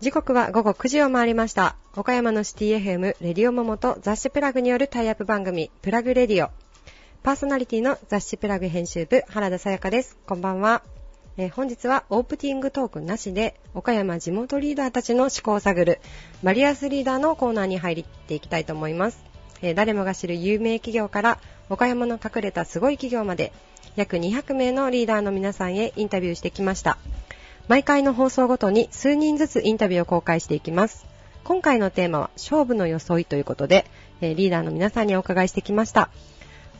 時刻は午後9時を回りました。岡山のシティ FM レディオモモと雑誌プラグによるタイアップ番組、プラグレディオ。パーソナリティの雑誌プラグ編集部、原田さやかです。こんばんは。えー本日はオープニングトークなしで、岡山地元リーダーたちの思考を探る、バリアスリーダーのコーナーに入っていきたいと思います。えー誰もが知る有名企業から、岡山の隠れたすごい企業まで、約200名のリーダーの皆さんへインタビューしてきました。毎回の放送ごとに数人ずつインタビューを公開していきます。今回のテーマは勝負の装いということで、えーリーダーの皆さんにお伺いしてきました。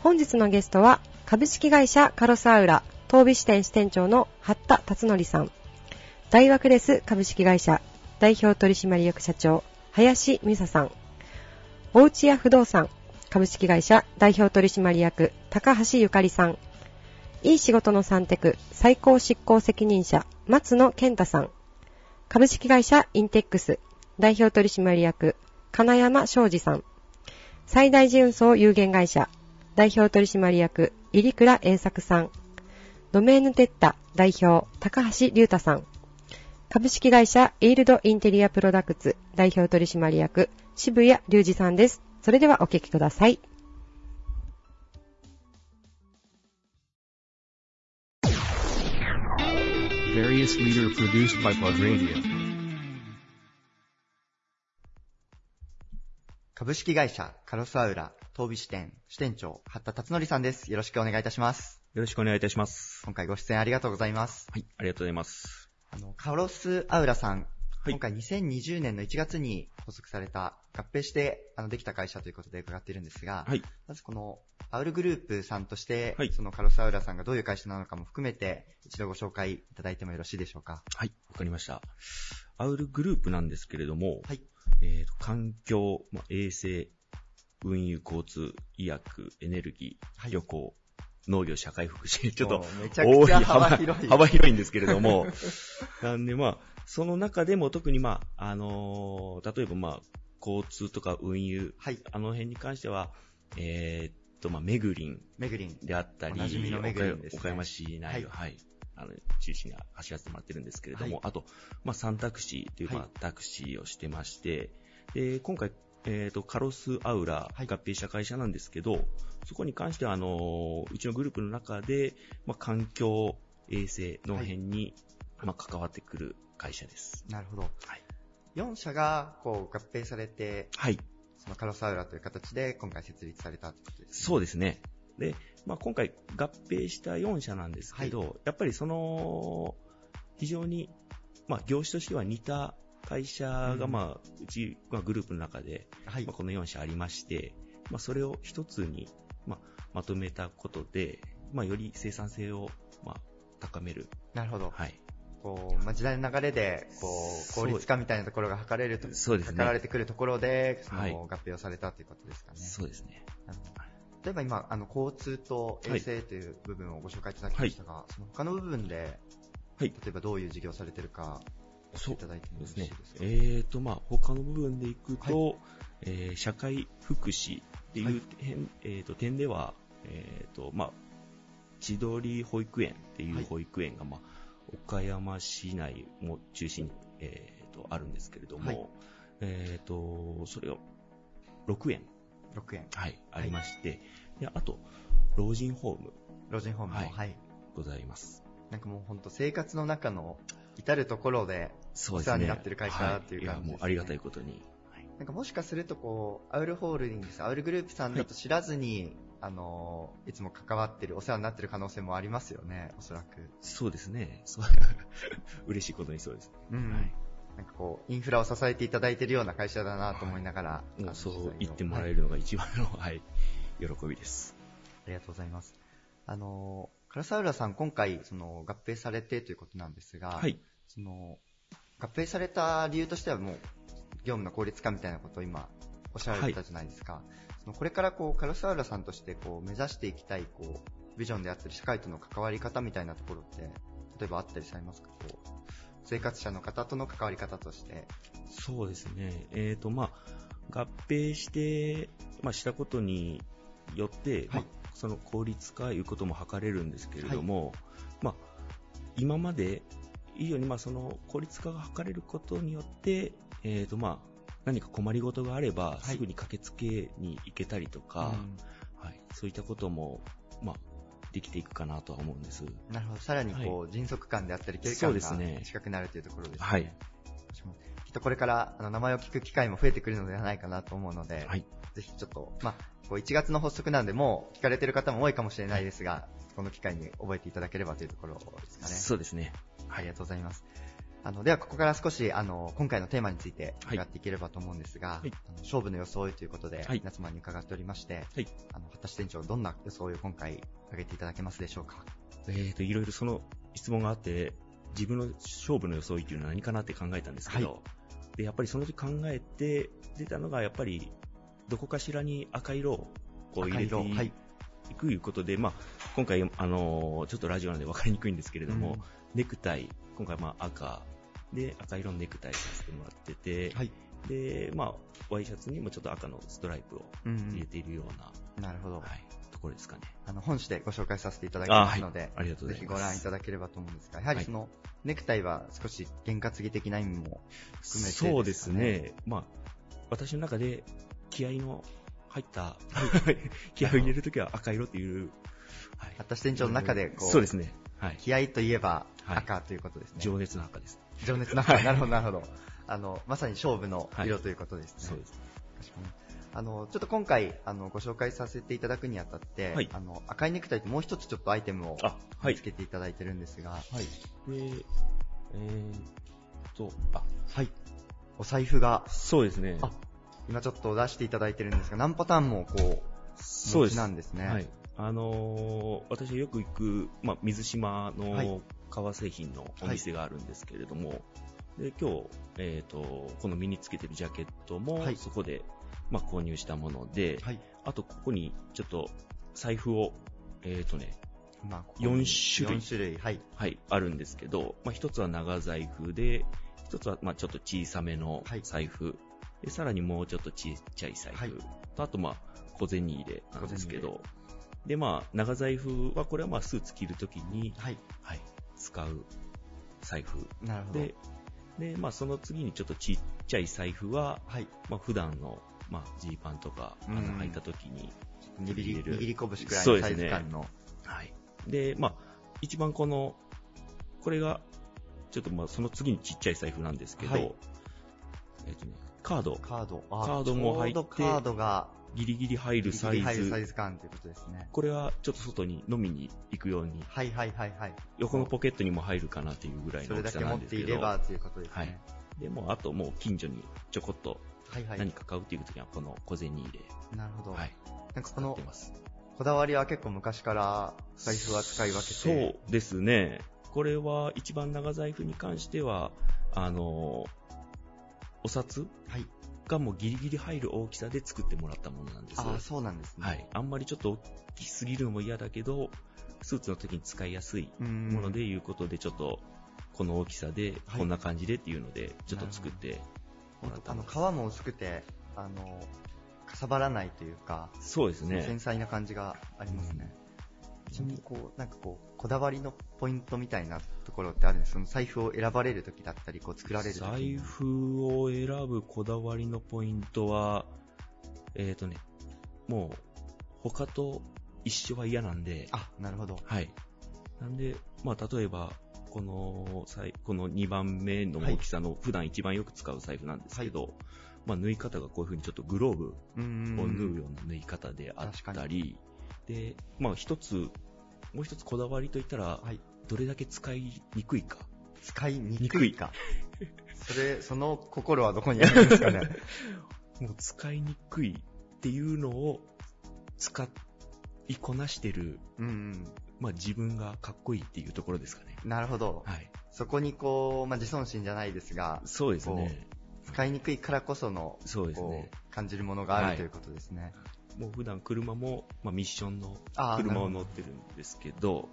本日のゲストは株式会社カロスアウラ東美支店支店長の八田達則さん、大枠レス株式会社代表取締役社長林美沙さん、おうちや不動産株式会社代表取締役高橋ゆかりさん、いい仕事の三テク最高執行責任者松野健太さん、株式会社インテックス代表取締役金山昌司さん、最大寺運送有限会社代表取締役入倉栄作さん、ドメーヌテッタ代表高橋隆太さん、株式会社イールドインテリアプロダクツ代表取締役渋谷隆二さんです。それではお聞きください。Various leader produced by Plug Radio. 株式会社カロスアウラ東美支店支店長八田達則さんです。よろしくお願いいたします。よろしくお願いいたします。今回ご出演ありがとうございます。はい、ありがとうございます。あの、カロスアウラさん、はい今回2020年の1月に発足された、合併してあのできた会社ということで伺っているんですが、はい、まずこのアウルグループさんとして、はいそのカロスアウラさんがどういう会社なのかも含めて、一度ご紹介いただいてもよろしいでしょうか？はい、わかりました。アウルグループなんですけれども、はい。えーと環境、まあ、衛生、運輸、交通、医薬、エネルギー、はい旅行、農業、社会福祉、ちょっともうめちゃくちゃ幅広い。幅広いんですけれども、なんでまあ、その中でも特にまあ、あのー例えばまあ、交通とか運輸、はい。あの辺に関しては、えーっと、まあ、メグリンメグリン。であったり、ね。岡山市内を、はい、あの、中心に走らせてもらってるんですけれども、はい。あと、まあ、サンタクシーという、まはあ、タクシーをしてまして、で、今回、えっ、と、カロスアウラはい合併した会社なんですけど、そこに関しては、あの、うちのグループの中で、まあ、環境、衛生の辺に、まあ、関わってくる会社です。なるほど。はい。4社がこう合併されて、はい。そのカロスアウラという形で今回設立されたってことです、ね。そうですね。で、まあ、今回合併した4社なんですけど、やっぱりその、非常に、まあ、業種としては似た会社が、うんまあ、うち、まあ、グループの中で、はいまあ、。この4社ありまして、まあ、それを一つに、まあ、まとめたことで、まあ、より生産性を、まあ、高める。なるほど。はい。こう、まあ、時代の流れで、こう、効率化みたいなところが図れると、そうですね図られてくるところで、その、はい合併をされたということですかね。そうですね。例えば今、あの、交通と衛生という部分をご紹介いただきましたが、その他の部分で、はい。例えばどういう事業をされてるか、そういただいてもよろしですねいです。か？えーと、まあ、他の部分でいくと、えー社会福祉っていう点,、えーと点では、えーと、まあ、千鳥保育園っていう保育園が、まあ、岡山市内も中心に、えーと、あるんですけれども、はいえーと、それが6園、6円。はい、ありまして、であと、老人ホーム老人ホームも、ははいい。ございます。なんかもう本当生活の中の至るところで、お世話になってる会社っていうは感じですねやもうありがたいことに。はいなんかもしかするとこう、アウルホールディングス、アウルグループさんだと知らずに、あの、いつも関わってる、お世話になってる可能性もありますよね、おそらく。そうですね。そう 嬉しいことにそうです。うん。はいなんかこう、インフラを支えていただいているような会社だなと思いながら、あのもうそう言ってもらはいえるのが一番の、はい、喜びです。ありがとうございます。あの、カラサウラさん、今回、その、合併されてということなんですが、はい。その、合併された理由としてはもう、業務の効率化みたいなことを今、おっしゃられてたじゃないですか。そのこれからこう、カラサウラさんとしてこう、目指していきたい、こう、ビジョンであったり、社会との関わり方みたいなところって、例えばあったりされますか？こう、生活者の方との関わり方として。そうですね。えっ、と、まあ、合併して、まあ、したことによって、まあはいその効率化いうことも図れるんですけれども、まあ、今まで以上にまあその効率化が図れることによって、えーとまあ、何か困りごとがあれば、いすぐに駆けつけに行けたりとか、はい、そういったことも、まあ、できていくかなとは思うんです。うんなるほど。さらにこう、迅速感であったり、距離が近くなるというところですね。はい。きっとこれからあの名前を聞く機会も増えてくるのではないかなと思うので、はい。ぜひちょっと、まあ、こう1月の発足なんで、もう聞かれてる方も多いかもしれないですが、この機会に覚えていただければというところですかね。そうですね。ありがとうございます。あの、ではここから少し、あの、今回のテーマについてはい。伺っていければと思うんですが、はい。あの勝負の装いということで、はい。皆様に伺っておりまして、はい。あの、果たし店長、どんな装いを今回挙げていただけますでしょうか？えーと、いろいろその質問があって、自分の勝負の装いっていうのは何かなって考えたんですけど、はで、やっぱりその時考えて出たのが、やっぱり、どこかしらに赤色をこう入れてい。くいうことで、まあ、今回、あのーちょっとラジオなんで分かりにくいんですけれども、うんネクタイ、今回まあ赤で赤色のネクタイさせてもらってて、はい。で、まあ、ワイシャツにもちょっと赤のストライプをうん入れているような、なるほど。はい、ところですかね。あの、本誌でご紹介させていただきますので、ありがとうごぜひざいます。ご覧いただければと思うんですが、やはりその、ネクタイは少し験担ぎ的な意味も含めてそうですかね。まあ、私の中で気合の入った、気合を入れるときは赤色っていう、はい果たし店長の中で、こう、そうですね。はい。気合といえばはい赤ということですね。情熱の赤です。情熱の赤。なるほど、なるほど。あの、まさに勝負のはい色ということですね。そうです。確かに。あの、ちょっと今回、あの、ご紹介させていただくにあたって、はいあの、赤いネクタイともう一つちょっとアイテムを見つ。けていただいてるんですが、はい。で、えーっと、あ、はい。お財布が、そうですね。あ今ちょっと出していただいてるんですが、何パターンもこう、そうです。なんですね。はい。あのー私がよく行く、まあ、水島はい。の革製品のお店があるんですけれども、で今日、えー、とこの身につけてるジャケットも、はい。そこで、まあ、購入したもので、はい。あとここにちょっと財布を、えーとねまあ、ここに4種類。4種類。はい。はい、あるんですけど、まあ、一つは長財布で、一つはまあちょっと小さめのはい。財布、でさらにもうちょっとちっちゃい財布、はい。とあとまあ小銭入れなんですけ小ど、でまあ長財布はこれはまあスーツ着るときに、はい。はい、使う財布なるほど。で、でまあその次にちょっとちっちゃい財布は、はい。まあ普段のまあジーパンとかあのうん履いたときに、握り、握り拳くらいのサイズ感の。はい。で、まあ、一番この、これが、ちょっとまあ、その次にちっちゃい財布なんですけど、はいえっとね、カード、カード。カードも入ってカードが、ギリギリ入るサイギリギリ入るサイズ、ズ感ということですね。これはちょっと外に飲みに行くように、はいはいはいはい。横のポケットにも入るかなっていうぐらいそれだの大きさけ持っていなんですけど、ればということですはいね。でもうあともう近所にちょこっと。何か買うっていう時はこの小銭入れ、なるほど。はい、なんかこの。こだわりは結構昔から財布は使い分けて。そうですね。これは一番長財布に関しては、あの、お札はい。がもうギリギリ入る大きさで作ってもらったものなんです。ああ、そうなんですね。はい。あんまりちょっと大きすぎるのも嫌だけど、スーツの時に使いやすいうん。ものでいうことで、ちょっと、この大きさで、はいこんな感じでっていうので、ちょっと作ってもらったあの、もの皮も薄くて、あの、かさばらないというか、そうですね。繊細な感じがありますね。ちなみにこう、なんかこう、こだわりのポイントみたいなところってあるんですその財布を選ばれる時だったり、こう作られる時財布を選ぶこだわりのポイントは、えっ、とね、もう、他と一緒は嫌なんで、あ、なるほど。はい。なんで、まあ、例えば、この、この2番目の大きさの、普段一番よく使う財布なんですけど、まあ、縫い方がこういう風にちょっとグローブを縫うような縫い方であったり、で、まあ、一つ、もう一つこだわりといったら、はい。どれだけ使いにくいか。使いにくいか。それ、その心はどこにあるんですかね？もう使いにくいっていうのを使いこなしてる、うんまあ、自分がかっこいいっていうところですかね。うん。なるほど。はい。そこにこう、まあ、自尊心じゃないですが、そうですね。使いにくいからこその、そうですね感じるものがあはいるということですね。もう普段車も、まあ、ミッションの車を乗ってるんですけど、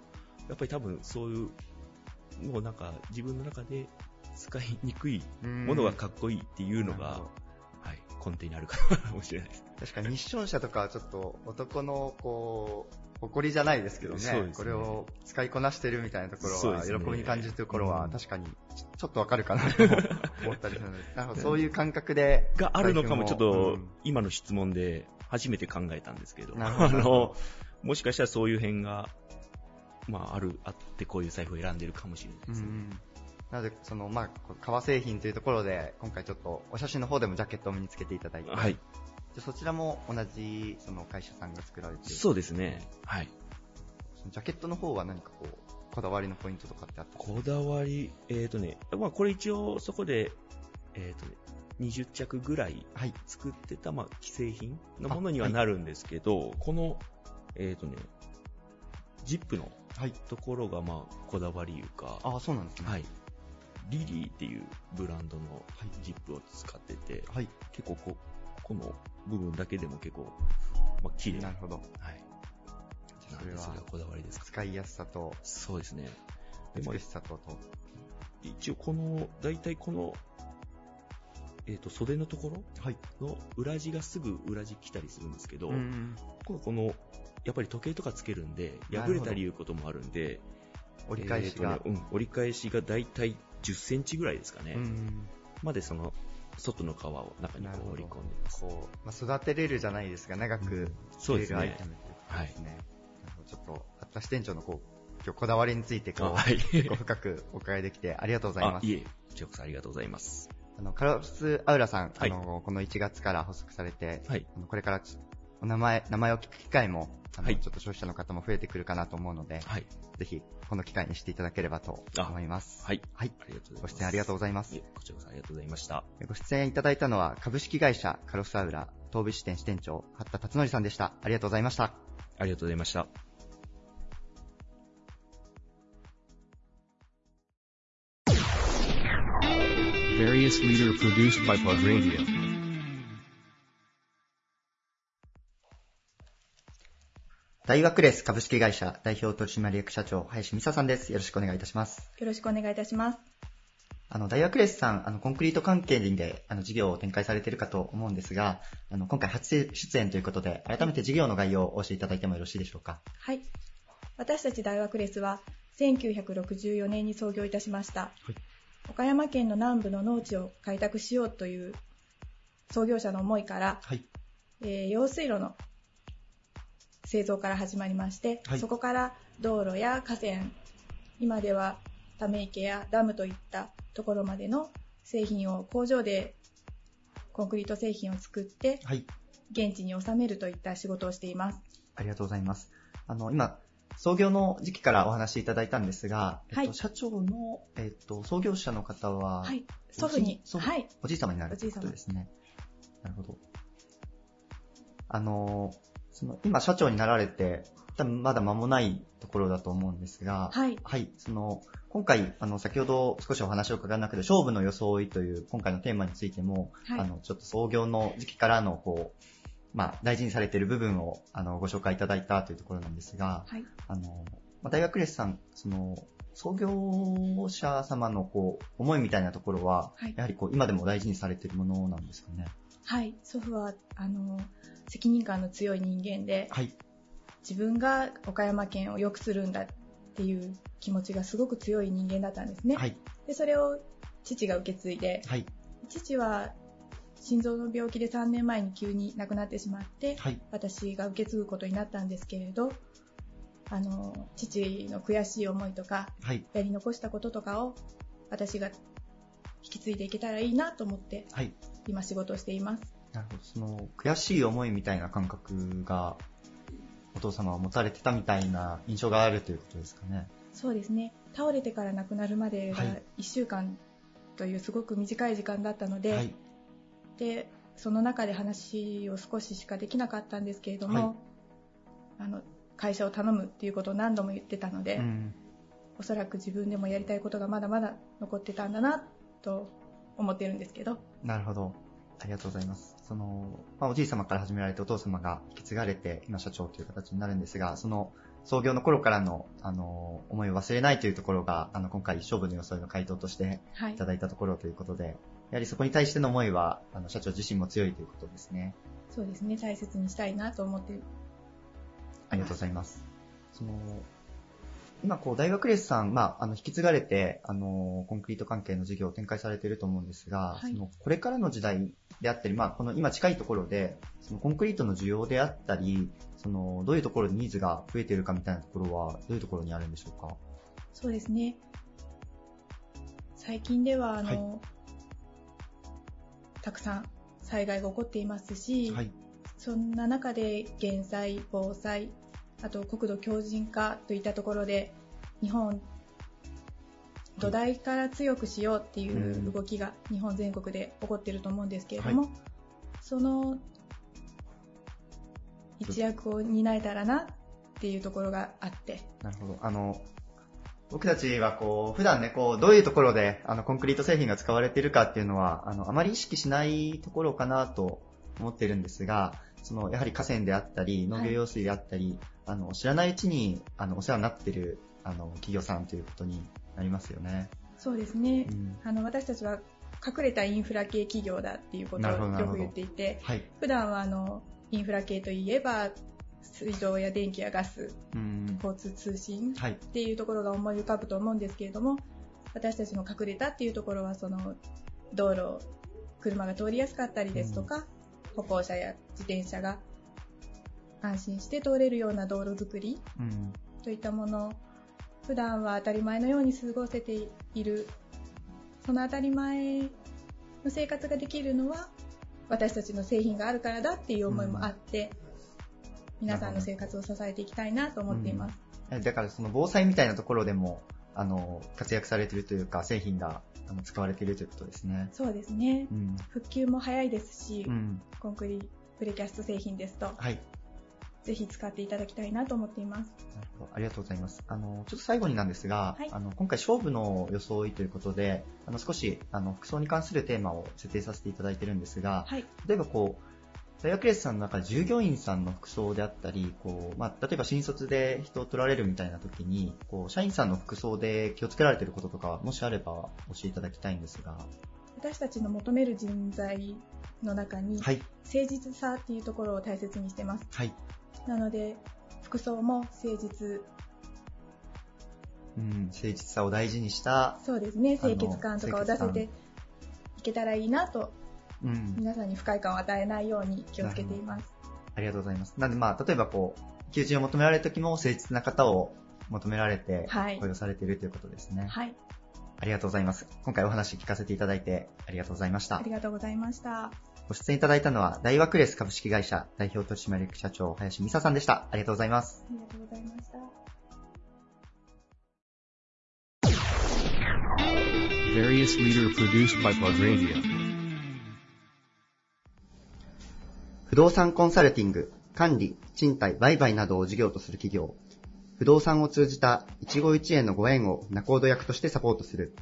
やっぱり多分そういう、もうなんか自分の中で使いにくいものがかっこいいっていうのが、はい、根底にあるかもしれないです。確かにミッション車とかはちょっと男のこう、誇りじゃないですけどね、ね。これを使いこなしてるみたいなところは、喜びに感じるところはうん。確かにちょっとわかるかなと思ったりするので、なるほど、そういう感覚で。があるのかもちょっうとん、今の質問で初めて考えたんですけど、どあの、もしかしたらそういう辺が、まあ、ある、あってこういう財布を選んでるかもしれないですね。うんなので、その、まあ、革製品というところで、今回ちょっと、お写真の方でもジャケットを身につけていただいて、はい。でそちらも同じ、その会社さんが作られているそうですね。はい。ジャケットの方は何かこう、こだわりのポイントとかってあったりこだわり、えっ、ー、とね、まあ、これ一応そこで、えっ、とね、20着ぐらいはい。作ってた、まあ、既製品のものにはなるんですけど、この、えっ、とね、ジップのはい。ところが、まあ、こだわりいうか、ああ、そうなんですね。はい。リリーっていうブランドのはいジップを使ってて、はい。結構こ、この部分だけでも結構、まあ、綺麗なるほど。はい。それはこだわりですか？使いやすさと、そうですね。美しさと、と一応この、大体この、えっ、と、袖のところはい。の裏地がすぐ裏地来たりするんですけど、うんこのこの、やっぱり時計とかつけるんで、破れたりいうこともあるんで、折り返しが。えーとねうん、折り返しが大体10センチぐらいですかね。うんまでその、外の皮を中にこう織り込んでます。こう、まあ、育てれるじゃないですが、長く着れるアイテムということですね。なるほどちょっと、あった支店長のこう、今日こだわりについてこう、あはい。ご深くお伺いできてありがとうございます。あいえ、こちらこそありがとうございます。あの、カロス・アウラさん、はいあの、この1月から発足されて、はい。あのこれからちお名前、名前を聞く機会も、あの、はいちょっと消費者の方も増えてくるかなと思うので、はい。ぜひ、この機会にしていただければと思います。はい。はい。ありがとうございます。ご出演ありがとうございますこちらこそありがとうございました。ご出演いただいたのは、株式会社カロスアウラ、東部支店支店長、八田達則さんでした。ありがとうございました。ありがとうございました。Various leader produced by Plug Radio. 大学レース株式会社代表取締役社長、林美沙さんです。よろしくお願いいたします。よろしくお願いいたします。あの、大学レースさん、あの、コンクリート関係で、あの、事業を展開されているかと思うんですが、あの、今回初出演ということで、改めて事業の概要をお教えいただいてもよろしいでしょうか？はい。私たち大学レスは1964年に創業いたしました。はい岡山県の南部の農地を開拓しようという創業者の思いから、はい。えー用水路の製造から始まりまして、はいそこから道路や河川、今ではため池やダムといったところまでの製品を工場でコンクリート製品を作ってはい。現地に納めるといった仕事をしています。ありがとうございます。あの、今、創業の時期からお話しいただいたんですが、はいえっと、社長の、えっと、創業者の方は、はい。祖父に、はい。おじい様になるということですね。なるほど。あの、その、今社長になられて、多分まだ間もないところだと思うんですが、はい。はい、その、今回、あの、先ほど少しお話を伺う中で、勝負の装いという今回のテーマについても、はいあの、ちょっと創業の時期からの、こう、まあ、大事にされている部分を、あの、ご紹介いただいたというところなんですが、はい。あの、まあ、大学レスさん、その、創業者様の、こう、思いみたいなところは、はいやはりこう、今でも大事にされているものなんですかね？はい。祖父は、あの、責任感の強い人間で、はい。自分が岡山県を良くするんだっていう気持ちがすごく強い人間だったんですね。はい。で、それを父が受け継いで、はい。父は心臓の病気で3年前に急に亡くなってしまって、はい。私が受け継ぐことになったんですけれど、あの、父の悔しい思いとか、はい。やり残したこととかを私が引き継いでいけたらいいなと思ってはい。今仕事をしています。なるほど。その、悔しい思いみたいな感覚が、お父様は持たれてたみたいな印象があるということですかね。そうですね。倒れてから亡くなるまでがはい1週間というすごく短い時間だったので、はい。で、その中で話を少ししかできなかったんですけれども、はいあの、会社を頼むっていうことを何度も言ってたので、うん。おそらく自分でもやりたいことがまだまだ残ってたんだなと思ってるんですけど、なるほど。ありがとうございます。その、まあ、おじい様から始められてお父様が引き継がれて、今社長という形になるんですが、その、創業の頃からの、あの、思いを忘れないというところが、あの、今回、勝負の予想の回答としてはいいた。だいたところということで、やはりそこに対しての思いは、あの、社長自身も強いということですね。そうですね、大切にしたいなと思ってありがとうございます。その、今こう大学レースさん、まあ、あの、引き継がれて、あの、コンクリート関係の事業を展開されていると思うんですが、はいその、これからの時代であったり、まあ、この今近いところで、そのコンクリートの需要であったり、その、どういうところにニーズが増えているかみたいなところは、どういうところにあるんでしょうか？そうですね。最近では、あの、はいたくさん災害が起こっていますし、はい。そんな中で減災、防災、あと国土強靭化といったところで、日本、土台から強くしようっていう動きが日本全国で起こっていると思うんですけれども、はその一役を担えたらなっていうところがあって、なるほど。あの、僕たちはこう、普段ね、こう、どういうところで、あの、コンクリート製品が使われているかっていうのは、あの、あまり意識しないところかなと思ってるんですが、その、やはり河川であったり、農業用水であったり、あの、知らないうちに、あの、お世話になってる、あの、企業さんということになりますよね。そうですね、うんあの私たちは隠れたインフラ系企業だっていうことをよく言っていて、はい。普段はあのインフラ系といえば水道や電気やガス、うん。交通通信はい。っていうところが思い浮かぶと思うんですけれども、私たちの隠れたっていうところはその道路、車が通りやすかったりですとか、歩行者や自転車が安心して通れるような道路作りうん。といったもの普段は当たり前のように過ごせているその当たり前の生活ができるのは私たちの製品があるからだっていう思いもあって、皆さんの生活を支えていきたいなと思っています、だからその防災みたいなところでも、あの、活躍されているというか、製品があの使われているということですね。そうですねうん。復旧も早いですし、うん。コンクリプレキャスト製品ですとはい。ぜひ使っていただきたいなと思っていますなるほどありがとうございます。あの、ちょっと最後になんですが、はいあの、今回勝負の装いということで、あの、少し、あの、服装に関するテーマを設定させていただいてるんですが、はい例えばこう、大学レースさんの中で従業員さんの服装であったり、こう、まあ、例えば新卒で人を取られるみたいな時に、こう、社員さんの服装で気をつけられていることとか、もしあれば教えていただきたいんですが、私たちの求める人材の中に、はい、誠実さっていうところを大切にしてます。はい、なので服装も誠実。うん、誠実さを大事にした、そうですね。清潔感とかを出せていけたらいいなとうん、皆さんに不快感を与えないように気をつけていますありがとうございます。なんでまあ、例えばこう、求人を求められる時も誠実な方を求められて、はい雇用されているということですね。はいありがとうございます。今回お話聞かせていただいてありがとうございましたあり。がとうございましたご出演いただいたのは、大和クレス株式会社代表取締役社長、林美沙さんでした。ありがとうございます。ありがとうございました Various leader produced by Radio. 動産コンサルティング、管理、賃貸、売買などを事業とする企業、不動産を通じた一期一会のご縁を仲人役としてサポートする、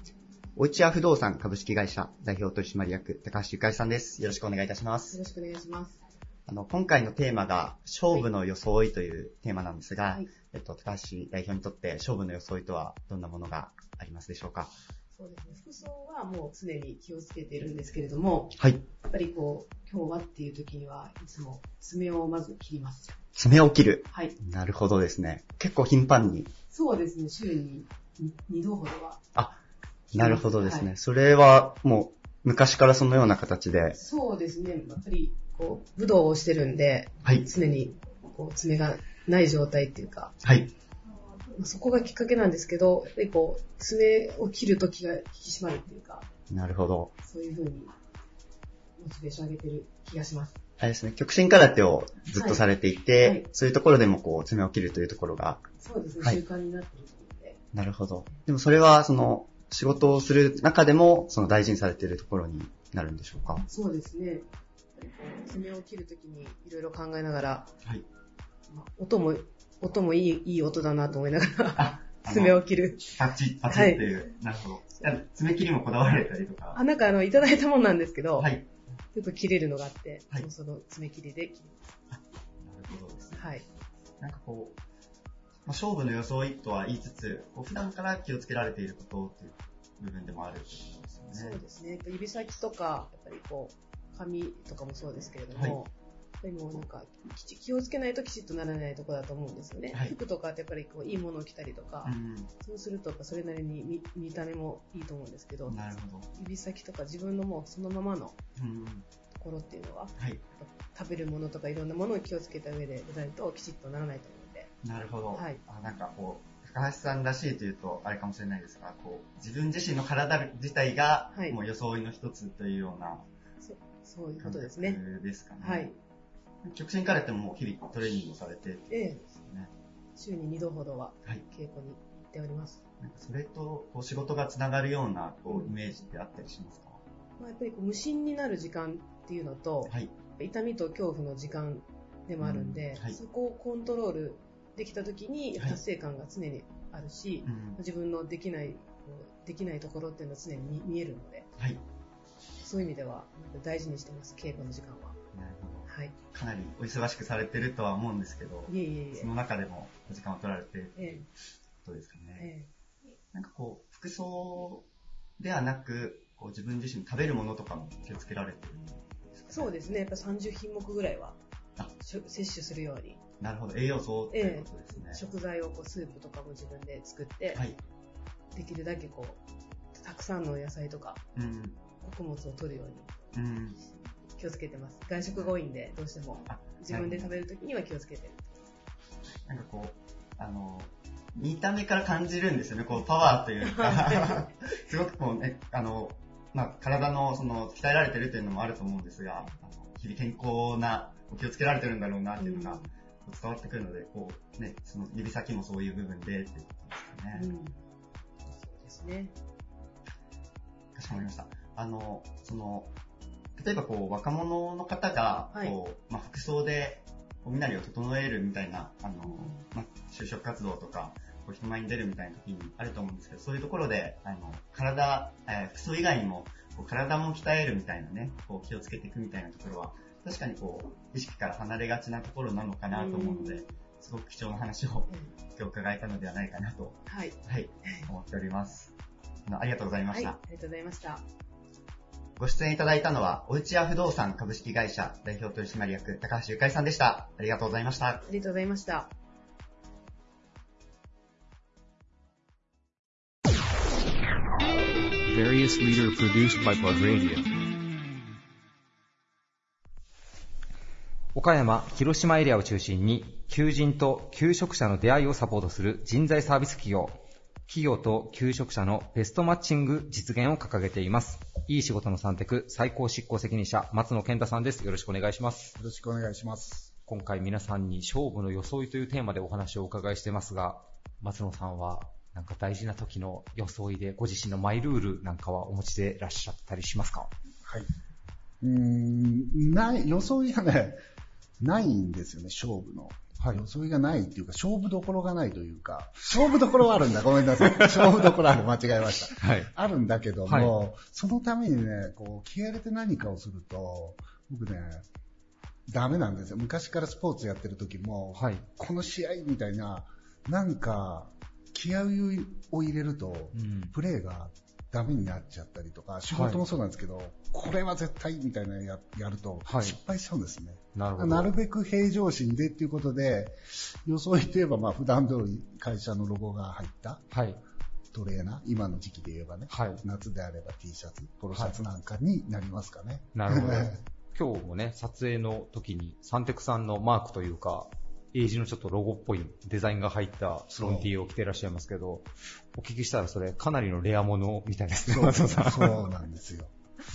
おいちや不動産株式会社代表取締役、高橋ゆかりさんです。よろしくお願いいたします。よろしくお願いします。あの、今回のテーマが、勝負の装いというテーマなんですが、はいえっと、高橋代表にとって勝負の装いとはどんなものがありますでしょうか？そうですね。服装はもう常に気をつけているんですけれども、はい。やっぱりこう、今日はっていう時には、いつも爪をまず切ります。爪を切る。はい。なるほどですね。結構頻繁に。そうですね。週に2度ほどは。あ、なるほどですね。はいそれはもう昔からそのような形で。そうですね。やっぱり、こう、武道をしてるんで、はい。常に、こう、爪がない状態っていうか、はい。まあそこがきっかけなんですけど、やっぱりこう、爪を切る時が引き締まるっていうか、なるほど。そういう風に、モチベーション上げてる気がします。あれですね。極真空手をずっとされていて、はいはいそういうところでもこう爪を切るというところが。そうですね。はい習慣になってるので、なるほど。でもそれはその仕事をする中でもその大事にされているところになるんでしょうか？そうですね。爪を切るときにいろいろ考えながら、はい。まあ音も、音もいい、いい音だなと思いながら、あ爪 を切る。パチッ、パチッっていう。なるほど。爪切りもこだわられたりとか。あ、なんかあの、いただいたもんなんですけど、はい。ちょっと切れるのがあって、はいその爪切りで切りなるほどですね。はい。なんかこう、まあ、勝負の装いとは言いつつ、こう普段から気をつけられていることっていう部分でもあるね。そうですね。指先とか、やっぱりこう、髪とかもそうですけれども、はいやっぱりもうなんか、気をつけないときちっとならないところだと思うんですよね。はい服とかってやっぱりこう、いいものを着たりとか、うんそうするとそれなりに見見た目もいいと思うんですけど、なるほど。指先とか自分のもうそのままのうんところっていうのは、はい。食べるものとかいろんなものを気をつけた上で出ないときちっとならないと思うので、なるほど。はいあなんかこう、高橋さんらしいというとあれかもしれないですが、こう、自分自身の体自体がはい、もう装いの一つというようなそそういうこ感とですね。覚ですかね。はい。極真空手ももう日々トレーニングをされてるんええ、ですよね。週に2度ほどははい。稽古に行っております。なんかそれとこう仕事がつながるようなこうイメージってあったりしますか、まあ、やっぱりこう無心になる時間っていうのと、はい。痛みと恐怖の時間でもあるんで、うんはいそこをコントロールできた時にはい達成感が常にあるし、うん自分のできない、できないところっていうのは常に見見えるので、はい。そういう意味では大事にしてます、稽古の時間は。はい。かなりお忙しくされてるとは思うんですけど、いえいえいえその中でもお時間を取られてるえことですかえね。えなんかこう、服装ではなく、こう自分自身食べるものとかも気をつけられてるんですか、えそうですね、やっぱ30品目ぐらいは摂取するように、なるほど。栄養素っていうことですね。食材をこうスープとかも自分で作って、はい。できるだけこう、たくさんの野菜とかうん。穀物を取るようにうん。気をつけてます。外食が多いんで、どうしてもあ自分で食べるときには気をつけてる。なんかこう、あの、見た目から感じるんですよね、こう、パワーというか、すごくこうね、あの、まあ、体の、その、鍛えられてるというのもあると思うんですが、あの日々健康な、気をつけられてるんだろうなっていうのが伝わってくるので、こう、ね、その指先もそういう部分でっていうことですかね。うん。そうですね。かしこまりました。あの、その、例えばこう、若者の方が、はいこう、まあ、服装で、こう身なりを整えるみたいな、あの、まあ、就職活動とか、こう人前に出るみたいな時にあると思うんですけど、そういうところで、あの、体、えー服装以外にも、こう体も鍛えるみたいなね、こう気をつけていくみたいなところは、確かにこう、意識から離れがちなところなのかなと思うので、すごく貴重な話を今日伺えたのではないかなと、はい。はい、思っております。ありがとうございまはい。した。ありがとうございました。ご出演いただいたのは、おうちや不動産株式会社代表取締役、高橋ゆかりさんでした。ありがとうございました。ありがとうございました。Various leader produced by Plug Radio. 岡山、広島エリアを中心に、求人と求職者の出会いをサポートする人材サービス企業。企業と求職者のベストマッチング実現を掲げています。いい仕事の三択、最高執行責任者、松野健太さんです。よろしくお願いします。よろしくお願いします。今回皆さんに勝負の装いというテーマでお話をお伺いしてますが、松野さんはなんか大事な時の装いでご自身のマイルールなんかはお持ちでいらっしゃったりしますか？はい。うーん、ない、装いがね、ないんですよね、勝負の。はい装いがないっていうか、勝負どころがないというか、勝負どころはあるんだ、ごめんなさい。勝負どころある、間違えました。はい。あるんだけども、はそのためにね、こう、気合い入れて何かをすると、僕ね、ダメなんですよ。昔からスポーツやってる時も、はい。この試合みたいな、なんか、気合を入れると、うん。プレーがダメになっちゃったりとか、仕事もそうなんですけど、これは絶対みたいなのややるとはい失敗しちゃうんですね。なるほど。なるべく平常心でっていうことで、装いといえばまあ普段通り会社のロゴが入ったはい。トレーナー、今の時期で言えばね、はい。夏であれば T シャツ、ポロシャツなんかになりますかね。なるほど。今日もね、撮影の時にサンテクさんのマークというか、英字のちょっとロゴっぽいデザインが入ったスロンティーを着ていらっしゃいますけど、お聞きしたらそれかなりのレアものみたいですね、そう。そうなんですよ。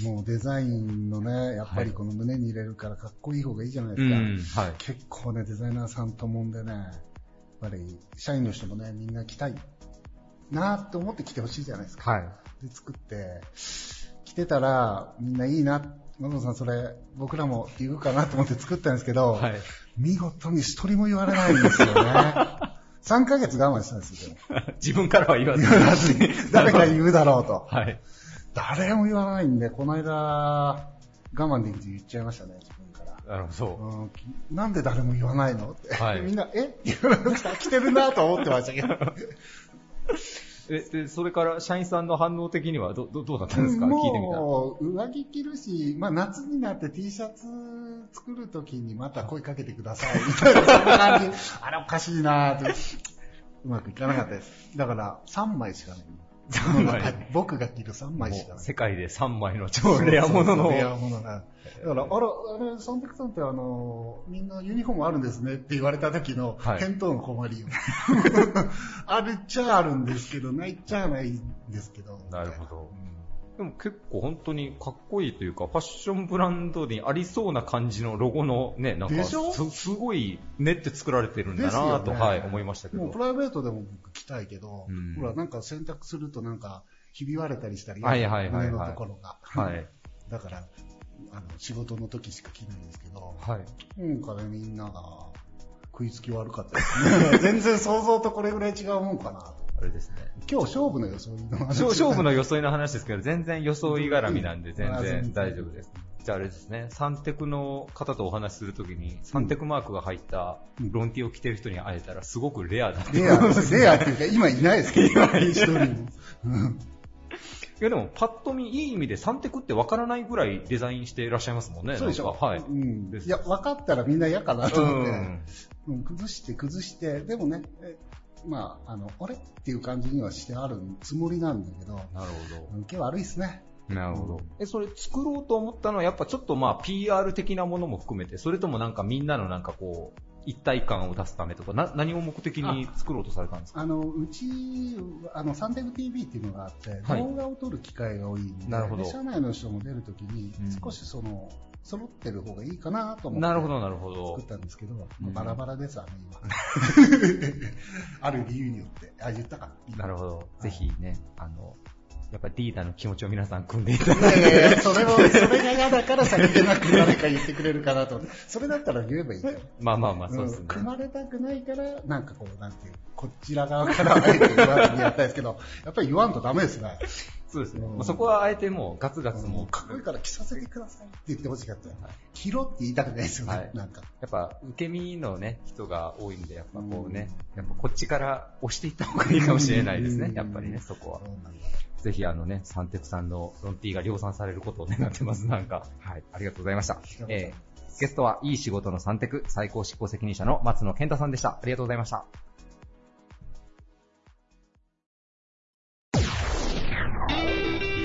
もうデザインのね、やっぱりこの胸に入れるからかっこいい方がいいじゃないですか。うん、はい。結構ね、デザイナーさんともんでね、やっぱり社員の人もね、みんな着たいなって思って着てほしいじゃないですか。はい。で、作って、着てたら、みんないいな、松野さんそれ、僕らも言うかなと思って作ったんですけど、はい。見事に一人も言われないんですよね。3ヶ月我慢したんですよ。自分からは言わずに。言わずに、誰か言うだろうと。はい。誰も言わないんで、この間、我慢できて言っちゃいましたね、自分から。なるほど。うんきなんで誰も言わないのって。はい みんな、え？って言われました。来てるなと思ってましたけど。え、で、それから社員さんの反応的にはど、どどうだったんですか？聞いてみたう、上着着るし、まあ夏になって T シャツ作るときにまた声かけてください、みたいな、感じ。あれおかしいなぁと。うまくいかなかったです。だから、3枚しかない。3枚はい 僕が着る3枚しかない。世界で3枚の超レアものの。そうそうレアものが。だから、あら、あれ、サンテクさんってあの、みんなユニフォームあるんですねって言われた時のはい返答の困りよ。あるっちゃあるんですけど、ないっちゃないんですけど。なるほど。でも結構本当にかっこいいというか、ファッションブランドにありそうな感じのロゴのね、なんかすすごい練って作られてるんだなと、はい、思いましたけど。もうプライベートでも僕着たいけど、うんほら、なんか洗濯するとなんか、ひび割れたりしたり、はいはいはいはい胸のところが。はい。だから、あの、仕事の時しか着ないんですけど、はい。なんかね、みんなが食いつき悪かったですね。全然想像とこれぐらい違うもんかな。あれですね。今日勝負の装いの話。勝勝負の装いの話ですけど、全然装い絡みなんで全然然大丈夫です。じゃああれですね、サンテクの方とお話しするときに、サンテクマークが入ったロンティを着てる人に会えたらすごくレアだレアレアっていうか、今いないですけど、一人も。うんいやでも、パッと見、いい意味でサンテクってわからないぐらいデザインしていらっしゃいますもんね。そうでしょはい。うん。いや、分かったらみんな嫌かなと思って、うんうん崩して崩して、でもね、えまあ、あの、あれっていう感じにはしてあるつもりなんだけど、なるほ受け悪いっすね。ど。なるほど。え、それ作ろうと思ったのは、やっぱちょっとまあ、PR 的なものも含めて、それともなんかみんなのなんかこう、一体感を出すためとか、な何を目的に作ろうとされたんですか？あの、うち、あの、サンテグ TV っていうのがあって、はい動画を撮る機会が多いんで、なるほどで社内の人も出るときにうん、少しその、揃ってる方がいいかなと思って。なるほど、なるほど作っ。たんですけど、うんバラバラです、あの、今。ある理由によって。あ、言ったか。なるほど。いぜひね、あの、やっぱりリーダーの気持ちを皆さん組んでいただいいやいやいや、て。それも、それが嫌だから先でなく誰か言ってくれるかなと思って。それだったら言えばいいから。まあまあまあ、そうですねん。組まれたくないから、なんかこう、なんていう、こちら側からあえて言わずにやったんですけど、やっぱり言わんとダメですね。そうですね。うんまあ、そこはあえてもうガツガツもう、かっこいいから着させてくださいって言ってほしかったよ。着ろって言いたくないですよね、はいなんか。やっぱ受け身のね、人が多いんで、やっぱこうね、やっぱこっちから押していった方がいいかもしれないですね、やっぱりね、そこはぜひあのね、サンテクさんのロンティーが量産されることを願ってます、なんか。はい、ありがとうございました。えー、ゲストはいい仕事のサンテク最高執行責任者の松野健太さんでした。ありがとうございました。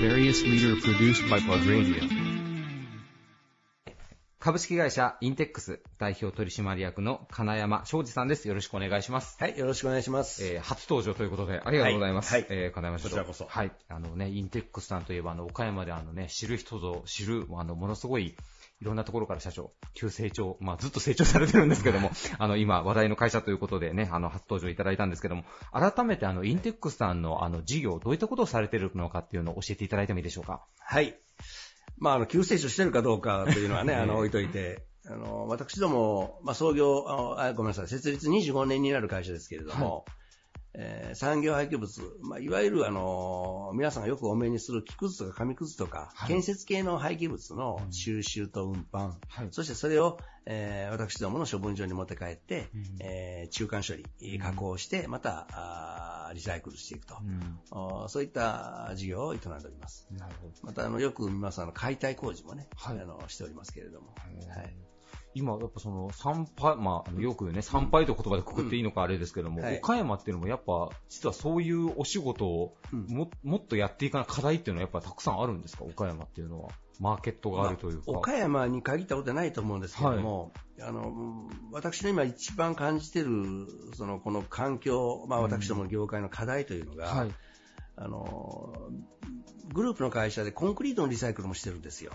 Various leader produced by Plug Radio. 株式会社インテックス代表取締役の金山昌司さんです。よろしくお願いします。はい、よろしくお願いします。えー初登場ということで、ありがとうございます。はいはいえー金山社長。こちらこそはい。あのね、インテックスさんといえば、あの、岡山であのね、知る人ぞ知る、あの、ものすごい、いろんなところから社長、急成長、まあずっと成長されてるんですけども、あの、今話題の会社ということでね、あの、初登場いただいたんですけども、改めてあの、インテックスさんのあの、事業、どういったことをされてるのかっていうのを教えていただいてもいいでしょうか？はい。まあ、あの、急成長してるかどうかというのはね、え えあの、置いといて、あの、私ども、まあ、創業、あごめんなさい、設立25年になる会社ですけれども、えー産業廃棄物、まあ、いわゆる、あの、皆さんがよくお目にする木くずとか紙くずとか、はい建設系の廃棄物の収集と運搬、はいそしてそれを、えー私どもの処分場に持って帰って、うんえー中間処理、加工して、また、あーリサイクルしていくと。うん。あそういった事業を営んでおります。なるほど。また、あの、よく見ます、あの、解体工事もね、はいあの、しておりますけれども。はい。今、やっぱその、参拝、まああの、よくね、参拝という言葉でくくっていいのかあれですけども、うんはい岡山っていうのもやっぱ、実はそういうお仕事をも、もっとやっていかない課題っていうのはやっぱたくさんあるんですか？岡山っていうのは。マーケットがあるというか。岡山に限ったことはないと思うんですけども、あの、うん私の今一番感じてる、その、この環境、まあ私どもの業界の課題というのが、はい。あの、グループの会社でコンクリートのリサイクルもしてるんですよ。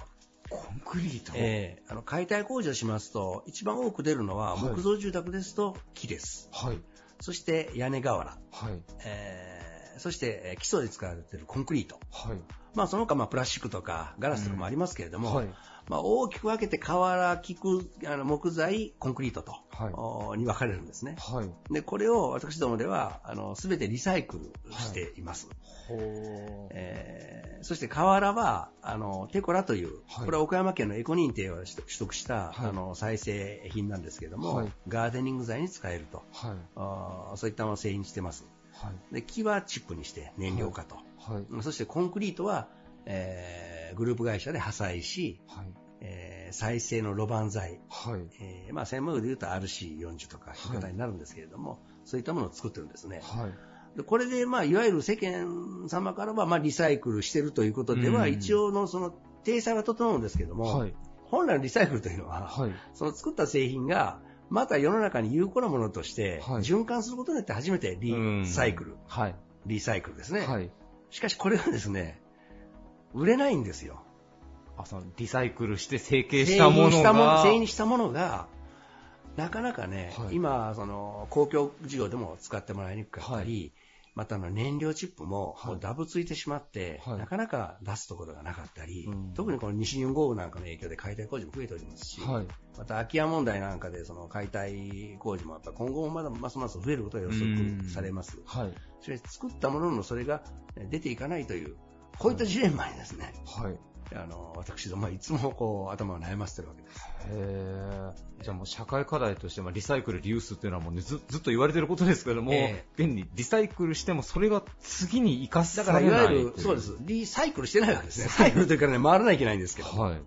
コンクリートええあの、解体工事をしますと、一番多く出るのは、はい木造住宅ですと木です。はい。そして屋根瓦。はい。えーそしてえー基礎で使われているコンクリート。はい。まあその他まあプラスチックとかガラスとかもありますけれども、はい。まあ大きく分けて瓦、木く、あの木材、コンクリートと、はいおに分かれるんですね。はい。で、これを私どもでは、あの、すべてリサイクルしています。ほー。えーそして瓦は、あの、テコラという、はいこれは岡山県のエコ認定を取得した、はいあの、再生品なんですけども、はいガーデニング材に使えると。はい。あーそういったものを製品にしてます。はい。で、木はチップにして燃料化と。はい。そしてコンクリートは、えーグループ会社で破砕し、はい。えー再生の路盤材、はい。えーまあ、専門用で言うと RC40 とかいう方になるんですけれども、そういったものを作ってるんですね。はい。でこれで、まあ、いわゆる世間様からは、まあ、リサイクルしてるということでは、うん一応のその、体裁は整うんですけども、はい。本来のリサイクルというのは、はい。その作った製品が、また世の中に有効なものとして、はい循環することによって初めてリサイクル、はい。リサイクルですね。はい。しかしこれがですね、売れないんですよ。あ、その、リサイクルして成形したものが。製品にしたものが、なかなかね、はい今、その、公共事業でも使ってもらいにくかったり、またあの燃料チップもはいもうダブついてしまって、はいなかなか出すところがなかったり、うん特にこの西日本豪雨なんかの影響で解体工事も増えておりますし、はい。また空き家問題なんかでその解体工事もやっぱ今後もまだますます増えることが予測されます。はい。しかし作ったもののそれがえ出ていかないという、こういったジレンマにですね、はい。あの私どもはいつもこう頭を悩ませてるわけです。へーじゃあもう社会課題として、まあ、リサイクル、リユースっていうのはもう、ね、ずずっと言われてることですけども、え現にリサイクルしてもそれが次に生かさだれないからいわゆる、そうです。リサイクルしてないわけですね。サイクルというからね、回らないといけないんですけど。はい。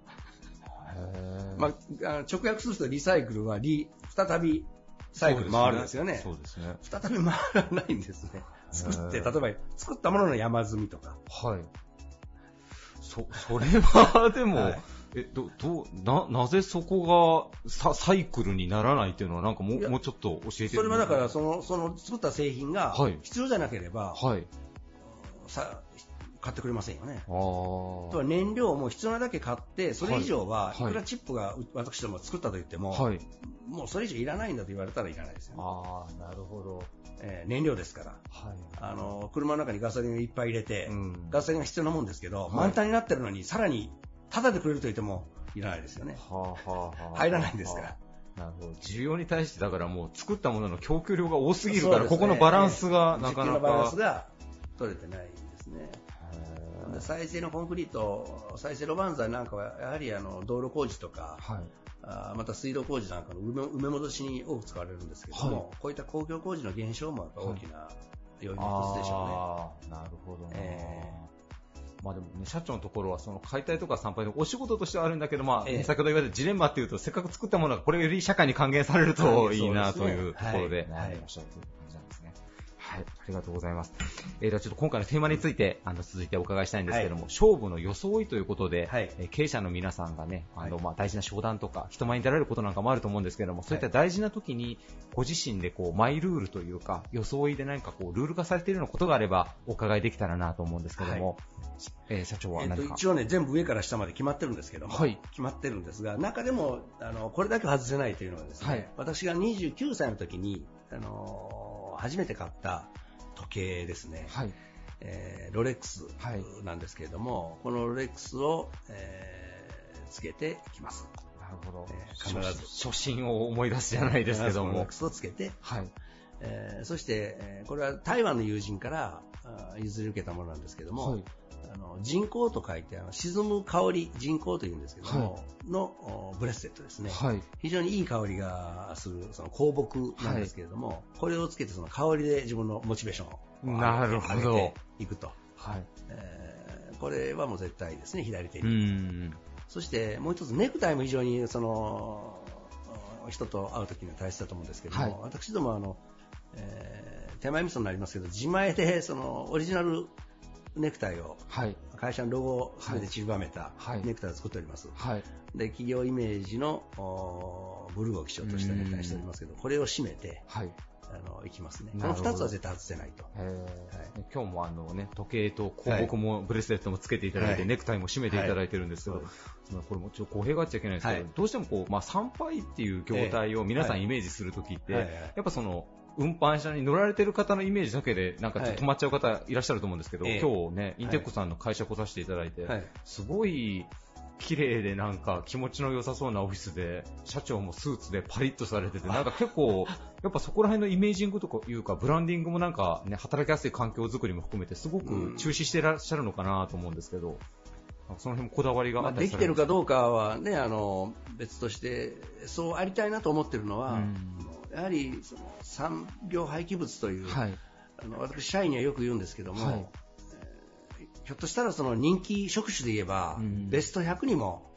まあ、直訳するとリサイクルはリ、再びサイクル回るんですよね。そうですね。再び回らないんですね。作って、例えば作ったものの山積みとか。はい。そ、それは、でも、はい。え、ど、どう、な、なぜそこがササイクルにならないっていうのは、なんかもう、もうちょっと教えてそれはだから、その、その作った製品がはい。必要じゃなければ、はい。さ買ってくれませんよね。とは燃料も必要なだけ買って、それ以上は、はいいくらチップが私ども作ったと言っても、あ。はい。もうそれ以上いらないんだと言われたらいらないですよね。ああ、なるほど。えー燃料ですから。はい。あの、車の中にガソリンをいっぱい入れて、うんガソリンが必要なもんですけど、はい満タンになってるのに、さらに、タダでくれると言っても、いらないですよね。はあ、はあ、はあ。入らないんですから。なるほど。需要に対して、だからもう作ったものの供給量が多すぎるから、ねここのバランスがえーなかな需給のバランかス。が取れてないんですね。で再生のコンクリート、再生路盤材なんかは、やはりあの道路工事とか、はい。あーまた水道工事なんかの埋め埋め戻しに多く使われるんですけども、こういった公共工事の減少も大きな要因の一つでしょああ、なるほどね。えまあでもね、社長のところはその解体とか参拝のお仕事としてはあるんだけど、まあ、ええ。先ほど言われたジレンマっていうと、せっかく作ったものがこれより社会に還元されるといいなというところではい悩んでらっしゃるとい。う感じなんですね。はい、ありがとうございます。えー、ではちょっと今回のテーマについて、あの、続いてお伺いしたいんですけれども、勝負の装いということで、はい。えー経営者の皆さんがね、あの、はい。まあ、大事な商談とか、人前に出られることなんかもあると思うんですけれども、そういった大事な時に、ご自身でこう、マイルールというか、装いで何かこう、ルール化されているようなことがあれば、お伺いできたらなと思うんですけども、えー社長はえっと何か、一応ね、全部上から下まで決まってるんですけども、はい。決まってるんですが、中でもあのこれだけ外せないというのはですね、はい。私が29歳の時にあの初めて買った時計ですね、はい。えーロレックスはいなんですけれども、このロレックスを、えーつけてきます。なるほど。えー必ず初初心を思い出すじゃないですけどもロレック。スをつけて、はい。えーそして、えーこれは台湾の友人から譲り受けたものなんですけども、はいあの人工と書いてあの沈む香り人工というんですけども、のおブレスレットですね、はい。非常にいい香りがするその香木なんですけれども、これをつけてその香りで自分のモチベーションをなるほど。上げていくと、はい。えーこれはもう絶対ですね左手うに、ん。そしてもう一つネクタイも非常にそのお人と会う時には大切だと思うんですけども、はい。私どもあの、えー手前味噌になりますけど自前でそのオリジナルネクタイをはい。会社のロゴを全て散りばめたはい。ネクタイを作っております、はい。で企業イメージのおブルーを基調としたネクタイにしておりますけどこれを締めてはい。あのいきますね。このなるほど。2つは絶対外せないと。えー。今日もあのね、時計と広告もブレスレットもつけていただいて、はい。ネクタイも締めていただいてるんですけど、はい。まあこれもちょっと語弊があっちゃいけないんですけど、はい。どうしてもこう、まあ、参拝っていう業態を皆さんイメージするときって、はいはい。はい。やっぱその、運搬車に乗られてる方のイメージだけで、なんか止まっちゃう方いらっしゃると思うんですけど、ええ。今日ね、インテックさんの会社来させていただいて、はい。すごい、綺麗でなんか気持ちの良さそうなオフィスで、社長もスーツでパリッとされてて、なんか結構、やっぱそこら辺のイメージングとかいうか、ブランディングもなんかね、働きやすい環境づくりも含めて、すごく注視してらっしゃるのかなと思うんですけど、その辺もこだわりがまあ、あったりできてるかうどうかはね、あの、別として、そうありたいなと思ってるのは、うんやはりその産業廃棄物という、はい。ああの私、社員にはよく言うんですけども、はい。えーひょっとしたらその人気職種で言えば、ベスト100にも、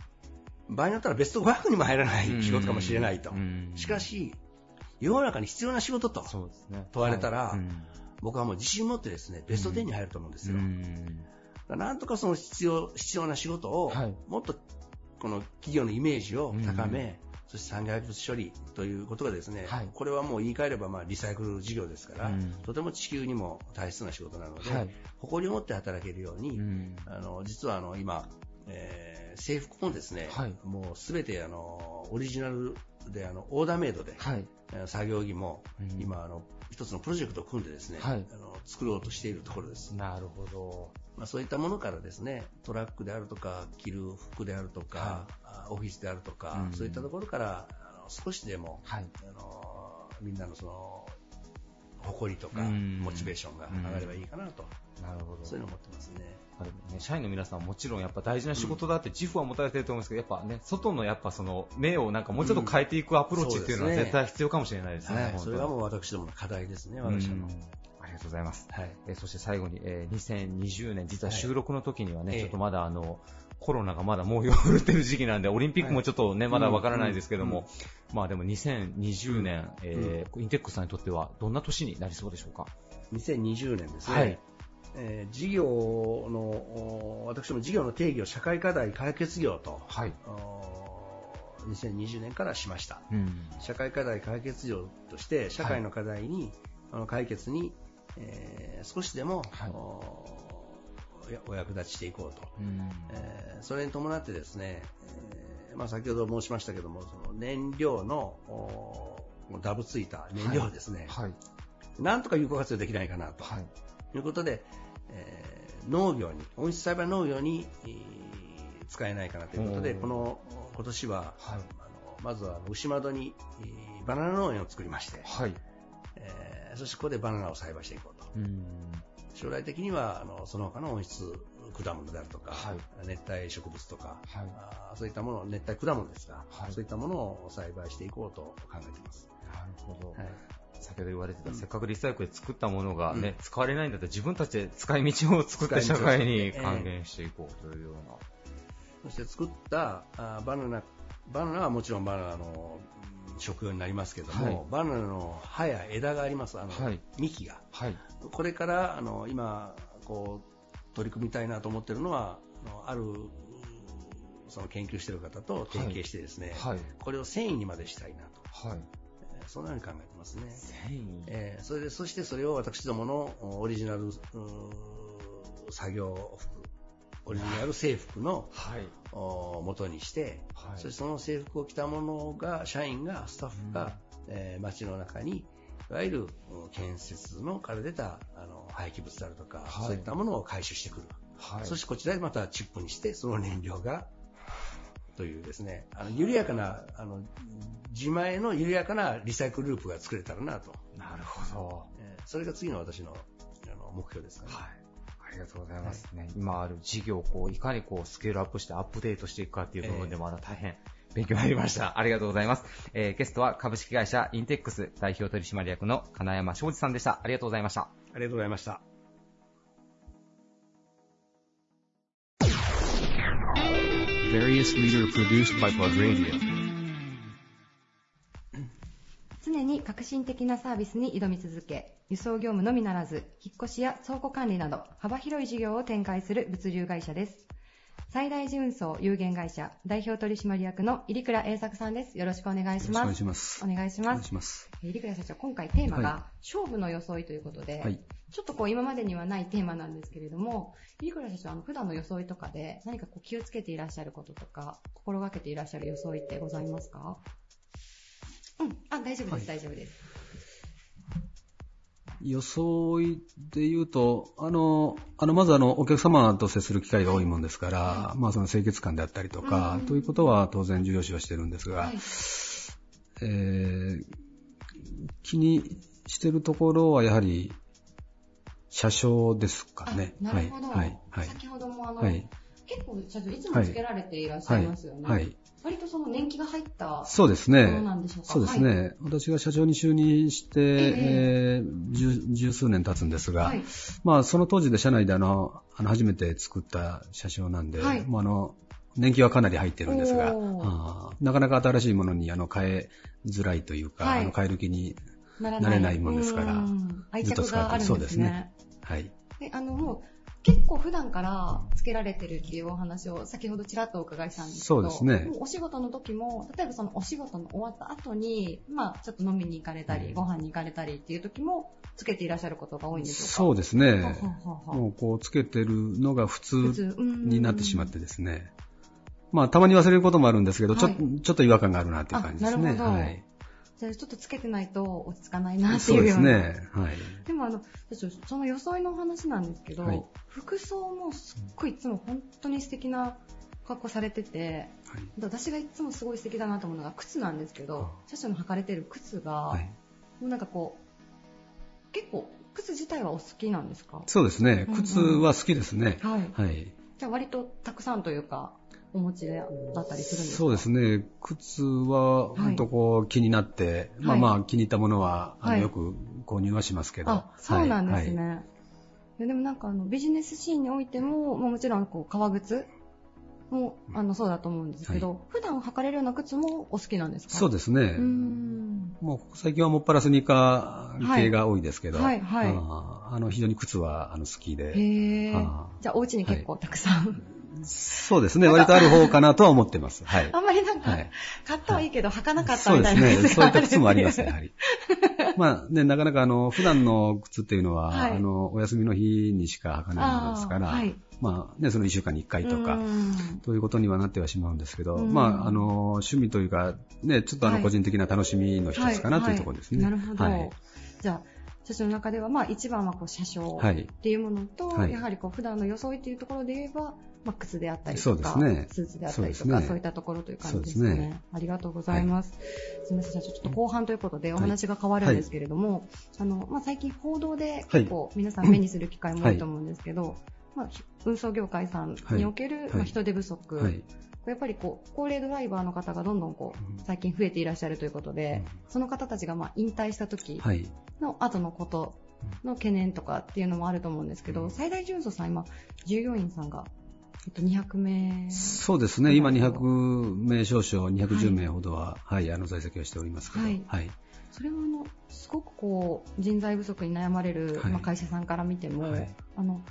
場合によったらベスト500にも入らない仕事かもしれないと。しかし、世の中に必要な仕事と問われたら、僕はもう自信持ってですね、ベスト10に入ると思うんですよ。なんとかその必要、必要な仕事を、もっとこの企業のイメージを高め、そして産業廃棄物処理ということがですね、これはもう言い換えればまあリサイクル事業ですから、とても地球にも大切な仕事なので、はい。誇りを持って働けるように、あの実はあの今、えー制服もですね、もうすべてあのオリジナルであのオーダーメイドで、えー作業着も今あの一つのプロジェクトを組んでですね、はい。あの作ろうとしているところです。なるほど。まあ、そういったものからですね、トラックであるとか、着る服であるとか、あオフィスであるとか、うん。そういったところからあの少しでも、はい。あのみんなのその誇りとか、うん。モチベーションが上がればいいかなと、なるほど。そういうのを思ってますね。まあでもね、社員の皆さんはもちろんやっぱ大事な仕事だって自負は持たれてると思うんですけど、やっぱね、外のやっぱその目をなんかもうちょっと変えていくアプローチっていうのは絶対必要かもしれないですね。それがもう私どもの課題ですね、私ども。ありがとうございます。はい。えーそして最後に、えー2020年、実は収録の時にはね、はいちょっとまだあの、コロナがまだ猛威を振るってる時期なんで、オリンピックもちょっとね、まだわからないですけども、まあでも2020年、えーインテックスさんにとってはどんな年になりそうでしょうか？2020年ですね。はいえー事業の、お私ども事業の定義を社会課題解決業と、はい。お2020年からしました。うん。社会課題解決業として、社会の課題に、あの解決に、えー少しでも、おやお役立ちしていこうと。うん。えーそれに伴ってですね、えーまあ、先ほど申しましたけども、その燃料のおダブついた燃料ですね、はい。なんとか有効活用できないかなと、はい。い、うことで、えー農業に、温室栽培農業に、えー使えないかなということで、この今年は、あのまずは牛窓に、えーバナナ農園を作りまして、はい。えーそしてここでバナナを栽培していこうと。うん将来的にはあのその他の温室果物であるとか、熱帯植物とか、あーそういったもの、熱帯果物ですが、そういったものを栽培していこうと考えています。なるほど。はい先ほど言われてた、うんせっかくリサイクルで作ったものがね、うん使われないんだったら自分たちで使い道を作って社会に還元していこうというような。そして作ったあーバナナ、バナナはもちろんバナナのうん食用になりますけども、はいバナナの葉や枝があります、あの、はい幹が。はい。これから、あの、今、こう、取り組みたいなと思ってるのは、あのある、うんその研究している方と提携してですね、はいこれを繊維にまでしたいなと。はい。えーそんなふうに考えてますね。えーそれで、そしてそれを私どものおオリジナル、作業服、オリジナル制服の、お元にして、そしてその制服を着たものが、社員が、スタッフが、えー街の中に、いわゆるうん建設のから出たあの廃棄物であるとか、はい。そういったものを回収してくる。はい。そしてこちらでまたチップにして、その燃料が、というですね、あの緩やかな、あの、自前の緩やかなリサイクルループが作れたらなと。なるほど。えーそれが次の私のあの目標ですかね。ありがとうございます。ね、今ある事業をこういかにこうスケールアップしてアップデートしていくかっていう部分でまだ大変勉強になりました。ありがとうございます。えーゲストは株式会社インテックス代表取締役の金山昌司さんでした。ありがとうございました。ありがとうございました。Various leader produced by Plug Radio. 常に革新的なサービスに挑み続け、輸送業務のみならず、引っ越しや倉庫管理など幅広い事業を展開する物流会社です。最大寺運送有限会社代表取締役の入倉栄作さんです。よろしくお願いします。お願いしますお願いします。入倉社長、今回テーマが、は勝負の装いということで、はいちょっとこう今までにはないテーマなんですけれども、入倉社長、あの普段の装いとかで何かこう気をつけていらっしゃることとか、心がけていらっしゃる装いってございますか？うん、あ、大丈夫です、大丈夫です。装いで言うと、あの、あの、まずあの、お客様と接する機会が多いもんですから、まあその清潔感であったりとか、ということは当然重要視はしてるんですが、えー気にしてるところはやはり、車掌ですかね。なるほど。はい、はい、はい。先ほどもあの、はい結構社長いつもつけられていらっしゃいますよね。はいはい割とその年季が入ったそうですね。ものなんでしょうか？そうですね。はい私が社長に就任して、えー十十数年経つんですが、はいまあ、その当時で社内であの、あの初めて作った車掌なんで、はいもうあの、年季はかなり入ってるんですが、なかなか新しいものにあの変えづらいというか、はいあの変える気になれないもんですからずっと着使ってそうですね。。はい。で、あの、もう、結構普段からつけられてるっていうお話を先ほどちらっとお伺いしたんですけど、そうですねもお仕事の時も、例えばそのお仕事の終わった後に、まあ、ちょっと飲みに行かれたり、ご飯に行かれたりっていう時も、つけていらっしゃることが多いんでしょうか？そうですね。ははははもうこうつけてるのが普普通になってしまってですね。まあ、たまに忘れることもあるんですけど、ちょはいちょっと違和感があるなっていう感じですね。あなるほどはい。じゃあちょっとつけてないと落ち着かないなっていううような。ね。はい。でもあの、その装いのお話なんですけど、はい服装もすっごいいつも本当に素敵な格好されてて、私がいつもすごい素敵だなと思うのが靴なんですけど、社長の履かれてる靴が、もうなんかこう、結構靴自体はお好きなんですか？そうですねうん。うん靴は好きですね。はいはい。じゃあ割とたくさんというか、お持ちでだったりするんですか？そうですね。靴は、はい。本当こう気になって、まあはい。まあ気に入ったものは、あはい。のよく購入はしますけど。あ、そうなんですね。はい。でもなんかあのビジネスシーンにおいても、まあもちろんこう革靴もあのそうだと思うんですけど、普段履かれるような靴もお好きなんですか？そうですね。もう最近はもっぱらスニーカー系が多いですけど、はいはい。はいあの非常に靴はあの好きで、へー。あじゃあお家に結構たくさん、そうですね、割とある方かなとは思ってます。はい。あんまりなんか、はい。買ったはいいけど履かなかったそうみたいなですね。そういったが靴もあります、るやはり。まあね、なかなかあの、普段の靴っていうのは、はい。あの、お休みの日にしか履かないものですから、まあね、その一週間に一回とかう、ん。ということにはなってはしまうんですけど、うん。まあ、あの、趣味というか、ね、ちょっとあはい。の、個人的な楽しみの一つかなというところですね。なるほど。はい。じゃあ、社長の中では、まあ一番はこう車掌はい。っていうものと、はい。やはりこう普段の装いっていうところで言えば、まあ、靴であったりそとか、ね。スーツであったりとか、そう,、そういったところという感じですね。すね。ありがとうございます。すみません、ちょっと後半ということでお話が変わるんですけれども、あの、まあ、最近報道で結構皆さん目にする機会も多いと思うんですけど、まあ、運送業界さんにおける、はい。まあ、人手不足、はい。やっぱりこう高齢ドライバーの方がどんどんこう最近増えていらっしゃるということで、その方たちがまあ引退した時はい。の後のことの懸念とかっていうのもあると思うんですけど、最大純素さん今従業員さんが、えっと、200名。そうですね、今200名少々、210名ほどは、はい、あの、在籍をしておりますけど、はい。はい。それはあのすごくこう人材不足に悩まれる、はい。まあ、会社さんから見ても、はい。あの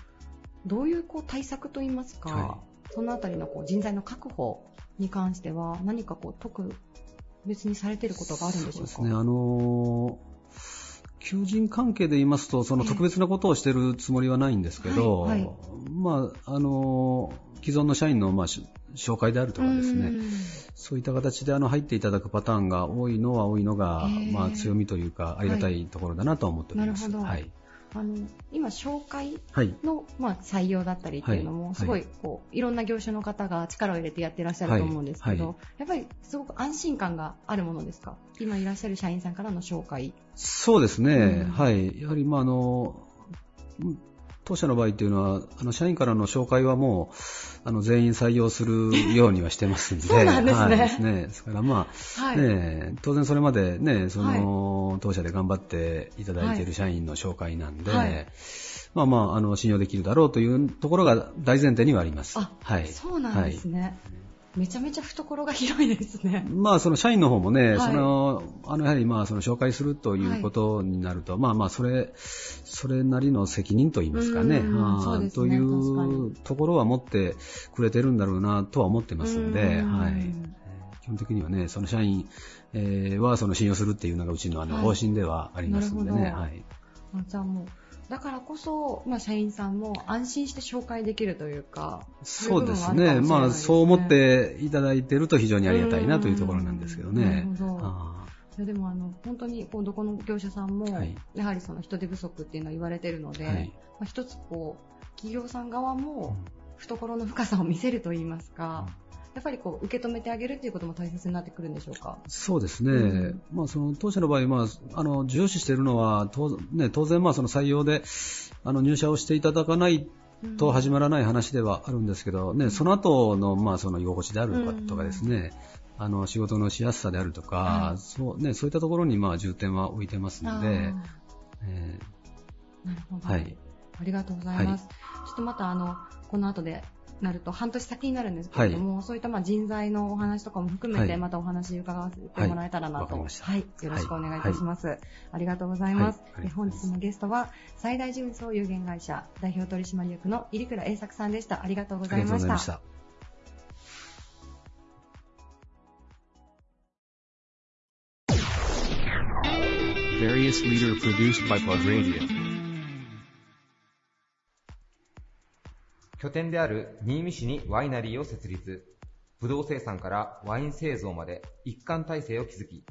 どういうこう対策といいますか、はそのあたりのこう人材の確保に関しては何かこう特別にされていることがあるんでしょうか？そうですね、あのー求人関係で言いますと、その特別なことをしてるつもりはないんですけど、はいはい。まあ、あのー既存の社員の、まあ、し紹介であるとかですね、そういった形であの入っていただくパターンが多いのは多いのがまあ、強みというか、ありがたいところだなとは思っております。なるほど。はい。あの今、紹介はい。の、まあ、採用だったりっていうのも、はい。すごいこういろんな業種の方が力を入れてやってらっしゃると思うんですけど、はい。やっぱりすごく安心感があるものですか、今いらっしゃる社員さんからの紹介。そうですね、うん。はい。やはり、まあ、あの、うん当社の場合っていうのは、あの、社員からの紹介はもう、あの、全員採用するようにはしてますんで。そうなんですねはいですね。ですから、まあ、はいね、当然それまでね、その、当社で頑張っていただいている社員の紹介なんで、はいまあまあ、あの、信用できるだろうというところが大前提にはあります。あはい。そうなんですね、めちゃめちゃ懐が広いですね。まあ、その社員の方もね、はい。その、あの、やはりまあ、その紹介するということになると、まあまあ、それ、それなりの責任といいますかね、うんあーそうですねというところは持ってくれてるんだろうなとは思ってますんで、うん。はい。基本的にはね、その社員、えーはその信用するっていうのがうちのあのはい。方針ではありますんでね、はい。あじゃあもう、だからこそ、まあ、社員さんも安心して紹介できるというか、そうですね。まあ、そう思っていただいてると非常にありがたいなというところなんですけどね。でもあの本当にこうどこの業者さんも、はい。やはりその人手不足っていうのは言われているので、はい。まあ、一つこう企業さん側も懐の深さを見せるといいますか、やっぱりこう受け止めてあげるということも大切になってくるんでしょうか？そうですね、うん。まあ、その当社の場合、まあ、あの重視しているのは当,、ね、当然、まあその採用であの入社をしていただかないと始まらない話ではあるんですけど、ね、その後の、まあ、その居心地であるとかとかですね、あの、仕事のしやすさであるとか、はいそう、ね、そういったところに、まあ、重点は置いてますので、えなるほど。ーはい。ありがとうございます。ちょっとまたあの、この後でなると半年先になるんですけれども、そういったまあ人材のお話とかも含めて、はいまたお話伺わせてもらえたらなと。はいはい。よろしくお願いいたします。ありがとうございます。本日のゲストは、最大純総有限会社代表取締役の入倉栄作さんでした。ありがとうございまし。たた。Various leader produced by Plug Radio. 拠点である新見市にワイナリーを設立。ブドウ生産からワイン製造まで一貫体制を築き、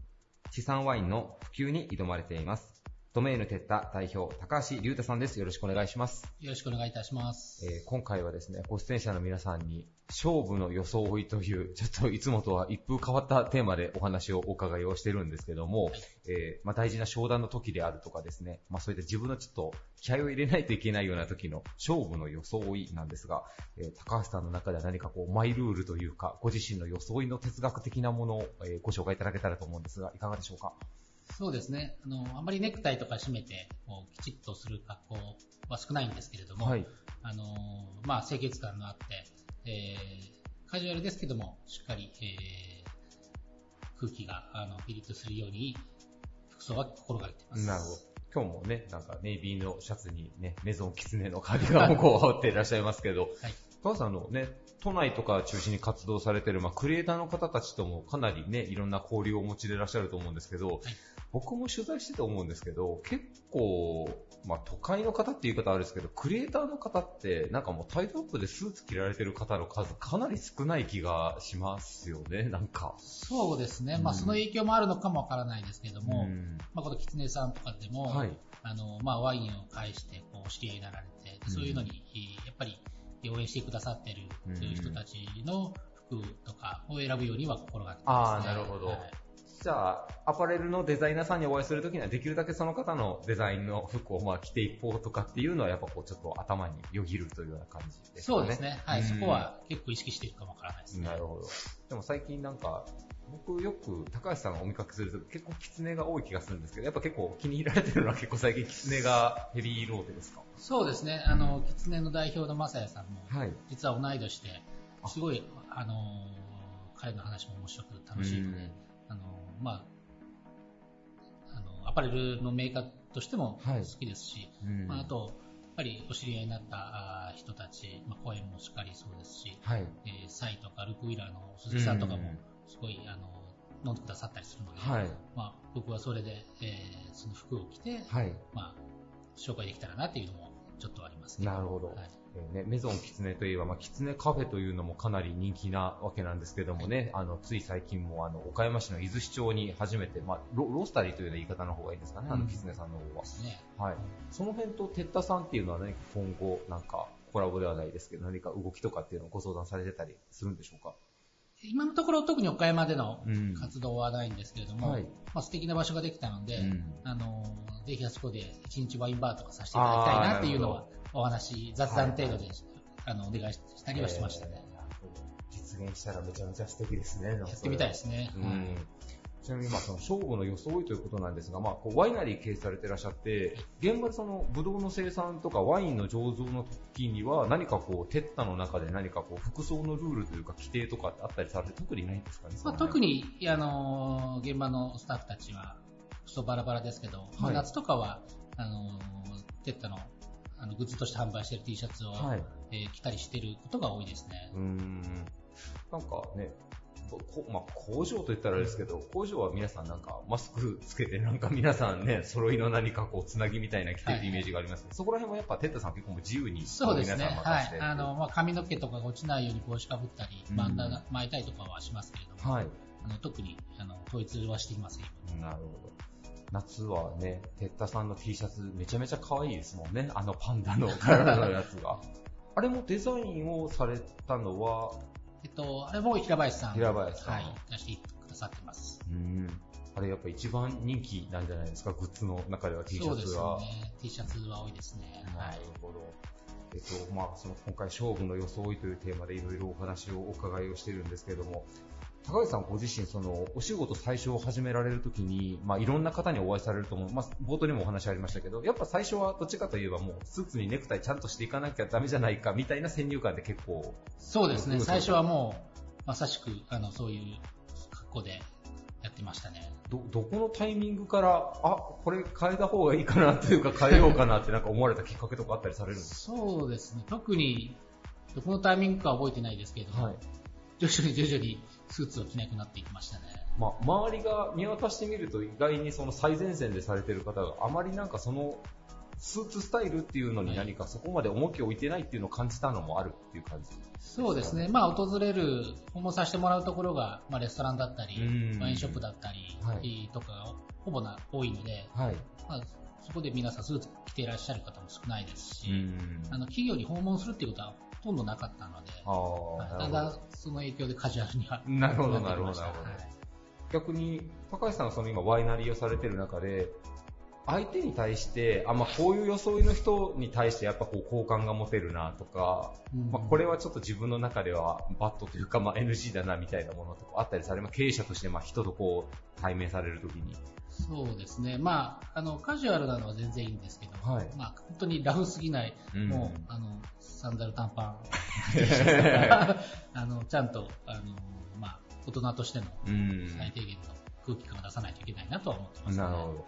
地産ワインの普及に挑まれています。ドメイヌテッタ代表、高橋隆太さんです。よろしくお願いします。よろしくお願いいたします。えー今回はですね、ご出演者の皆さんに、勝負の装いという、ちょっといつもとは一風変わったテーマでお話をお伺いをしてるんですけども、えーまあ、大事な商談の時であるとかですね、まあ、そういった自分のちょっと気合を入れないといけないような時の勝負の装いなんですが、えー高橋さんの中では何かこう、マイルールというか、ご自身の装いの哲学的なものを、えーご紹介いただけたらと思うんですが、いかがでしょうか？そうですね。あの、あんまりネクタイとか締めて、こう、きちっとする格好は少ないんですけれども、はいあの、まあ、清潔感があって、えー、カジュアルですけども、しっかり、えー、空気が、あの、ピリッとするように、服装は心がけてます。なるほど。今日もね、なんかネイビーのシャツにね、メゾンキツネのカーディガンを こう羽織っていらっしゃいますけど、高橋さんあのね、都内とか中心に活動されてる、まあ、クリエイターの方たちともかなりね、いろんな交流をお持ちでいらっしゃると思うんですけど、僕も取材してて思うんですけど、結構、まあ、都会の方っていう言い方あるんですけど、クリエイターの方って、なんかもうタイトアップでスーツ着られてる方の数かなり少ない気がしますよね、なんか。そうですね。まあ、うんその影響もあるのかもわからないですけども、うんまあ、このキツネさんとかでも、はいあの、まあ、ワインを介して、こう、お知り合いになられて、でそういうのに、やっぱり、応援してくださってる人たちの服とかを選ぶようには心がけてます、ね。ああ、なるほど。はいじゃあ、アパレルのデザイナーさんにお会いするときには、できるだけその方のデザインの服をまあ着ていこうとかっていうのは、やっぱこうちょっと頭によぎるというような感じですかね。そうですね。はい、うんそこは結構意識しているかもわからないですね。なるほど。でも最近なんか、僕よく高橋さんがお見かけすると結構キツネが多い気がするんですけど、やっぱ結構気に入られてるのは結構最近キツネがヘビーローテですか？そうですね。あの、キツネの代表のマサヤさんも、はい実は同い年で、すごい、あの、彼の話も面白く楽しいので、まあ、あの、アパレルのメーカーとしても好きですし、うん。まあ、あと、やっぱりお知り合いになった人たち、まあ、声もしっかりそうですし、はい。えーサイとかルークウィラーの鈴木さんとかもうん、すごい、あの、飲んでくださったりするので、はい。まあ、僕はそれで、えーその服を着て、はい。まあ、紹介できたらなっていうのもちょっとありますね。なるほど。えーね、メゾンキツネといえば、まあ、キツネカフェというのもかなり人気なわけなんですけどもね、あの、つい最近も、あの、岡山市の伊豆市町に初めて、まあ、ロロースタリーという言い方の方がいいですかね、あの、うんキツネさんの方は。ね。はい。その辺と、テッタさんっていうのは何か今後、なんか、コラボではないですけど、何か動きとかっていうのをご相談されてたりするんでしょうか？今のところ特に岡山でのうん。活動はないんですけれども、はい。まあ、素敵な場所ができたので、うん。あのぜひあそこで一日ワインバーとかさせていただきたいなっていうのはお話、雑談程度で、あのお願いしたりはしてましたね。実現したらめちゃめちゃ素敵ですね。やってみたいですねうん。ちなみに、まあ、その、勝負の装いということなんですが、まあ、こうワイナリー経営されていらっしゃって、現場でその、ブドウの生産とかワインの醸造の時には、何かこう、テッタの中で何かこう、服装のルールというか、規定とかってあったりされて、特にないんですかねまあ、特に、あの現場のスタッフたちは、服装バラバラですけど、まあ夏とかは、あのテッタのあのグッズとして販売している T シャツを、はいえー着たりしてることが多いですね。うーん。なんかね、こまあ、工場と言ったらあれですけど、工場は皆さんなんかマスクつけてなんか皆さんね、揃いの何かこう、つなぎみたいな着てるイメージがありますけど、そこら辺もやっぱテッタさん結構もう自由にそうですね。皆さんは任せて。。いあの、まあ、髪の毛とかが落ちないように帽子かぶったり、うんバンダナ巻いたりとかはしますけれども、はいあの特にあの統一はしていません。なるほど。夏はね、テッタさんの T シャツめちゃめちゃ可愛いですもんね。あのパンダの体のやつが。あれもデザインをされたのは、えっと、あれも平林さん。平林さんはい。出してくださってます。うん。あれやっぱ一番人気なんじゃないですか、グッズの中では T シャツは。そうですね。T シャツは多いですね。なるほど。えっと、まあ、その今回勝負の装いというテーマでいろいろお話をお伺いをしているんですけれども、高橋さんご自身、その、お仕事最初を始められるときに、まあ、いろんな方にお会いされると思う。まあ、冒頭にもお話ありましたけど、やっぱ最初はどっちかといえばもう、スーツにネクタイちゃんとしていかなきゃダメじゃないか、みたいな先入観で結構。そうですね、最初はもう、まさしく、あの、そういう格好でやってましたね。ど、どこのタイミングから、あ、これ変えた方がいいかなというか変えようかなってなんか思われたきっかけとかあったりされるんですか？そうですね、特に、どこのタイミングかは覚えてないですけど、はい、徐々に徐々にスーツを着なくなっていきましたね。まあ、周りが見渡してみると意外にその最前線でされてる方があまりなんかそのスーツスタイルっていうのに何かそこまで重きを置いてないっていうのを感じたのもあるっていう感じそうですね。まあ、訪れる、訪問させてもらうところが、まあ、レストランだったり、ワインショップだったり、はい、とかがほぼな多いので、はい、まあ、そこで皆さんスーツ着ていらっしゃる方も少ないですし、あの企業に訪問するっていうことはほとんどなかったので、だんだんその影響でカジュアルにはなるほど、なるほど、なるほど。逆に、高橋さんがその今ワイナリーをされてる中で、相手に対して、あ、まあ、こういう装いの人に対してやっぱこう好感が持てるなとか、うん、まあ、これはちょっと自分の中ではバットというか、まあ、NG だなみたいなものとかあったりされます？経営者としてまあ人とこう対面されるときに。そうですね。まあ、あの、カジュアルなのは全然いいんですけど、はい、まあ、本当にラフすぎない、うん、もう、あの、サンダル短パン、あの、ちゃんと、あの、まあ、大人としての最低限の空気感を出さないといけないなとは思ってます、ね、なるほど。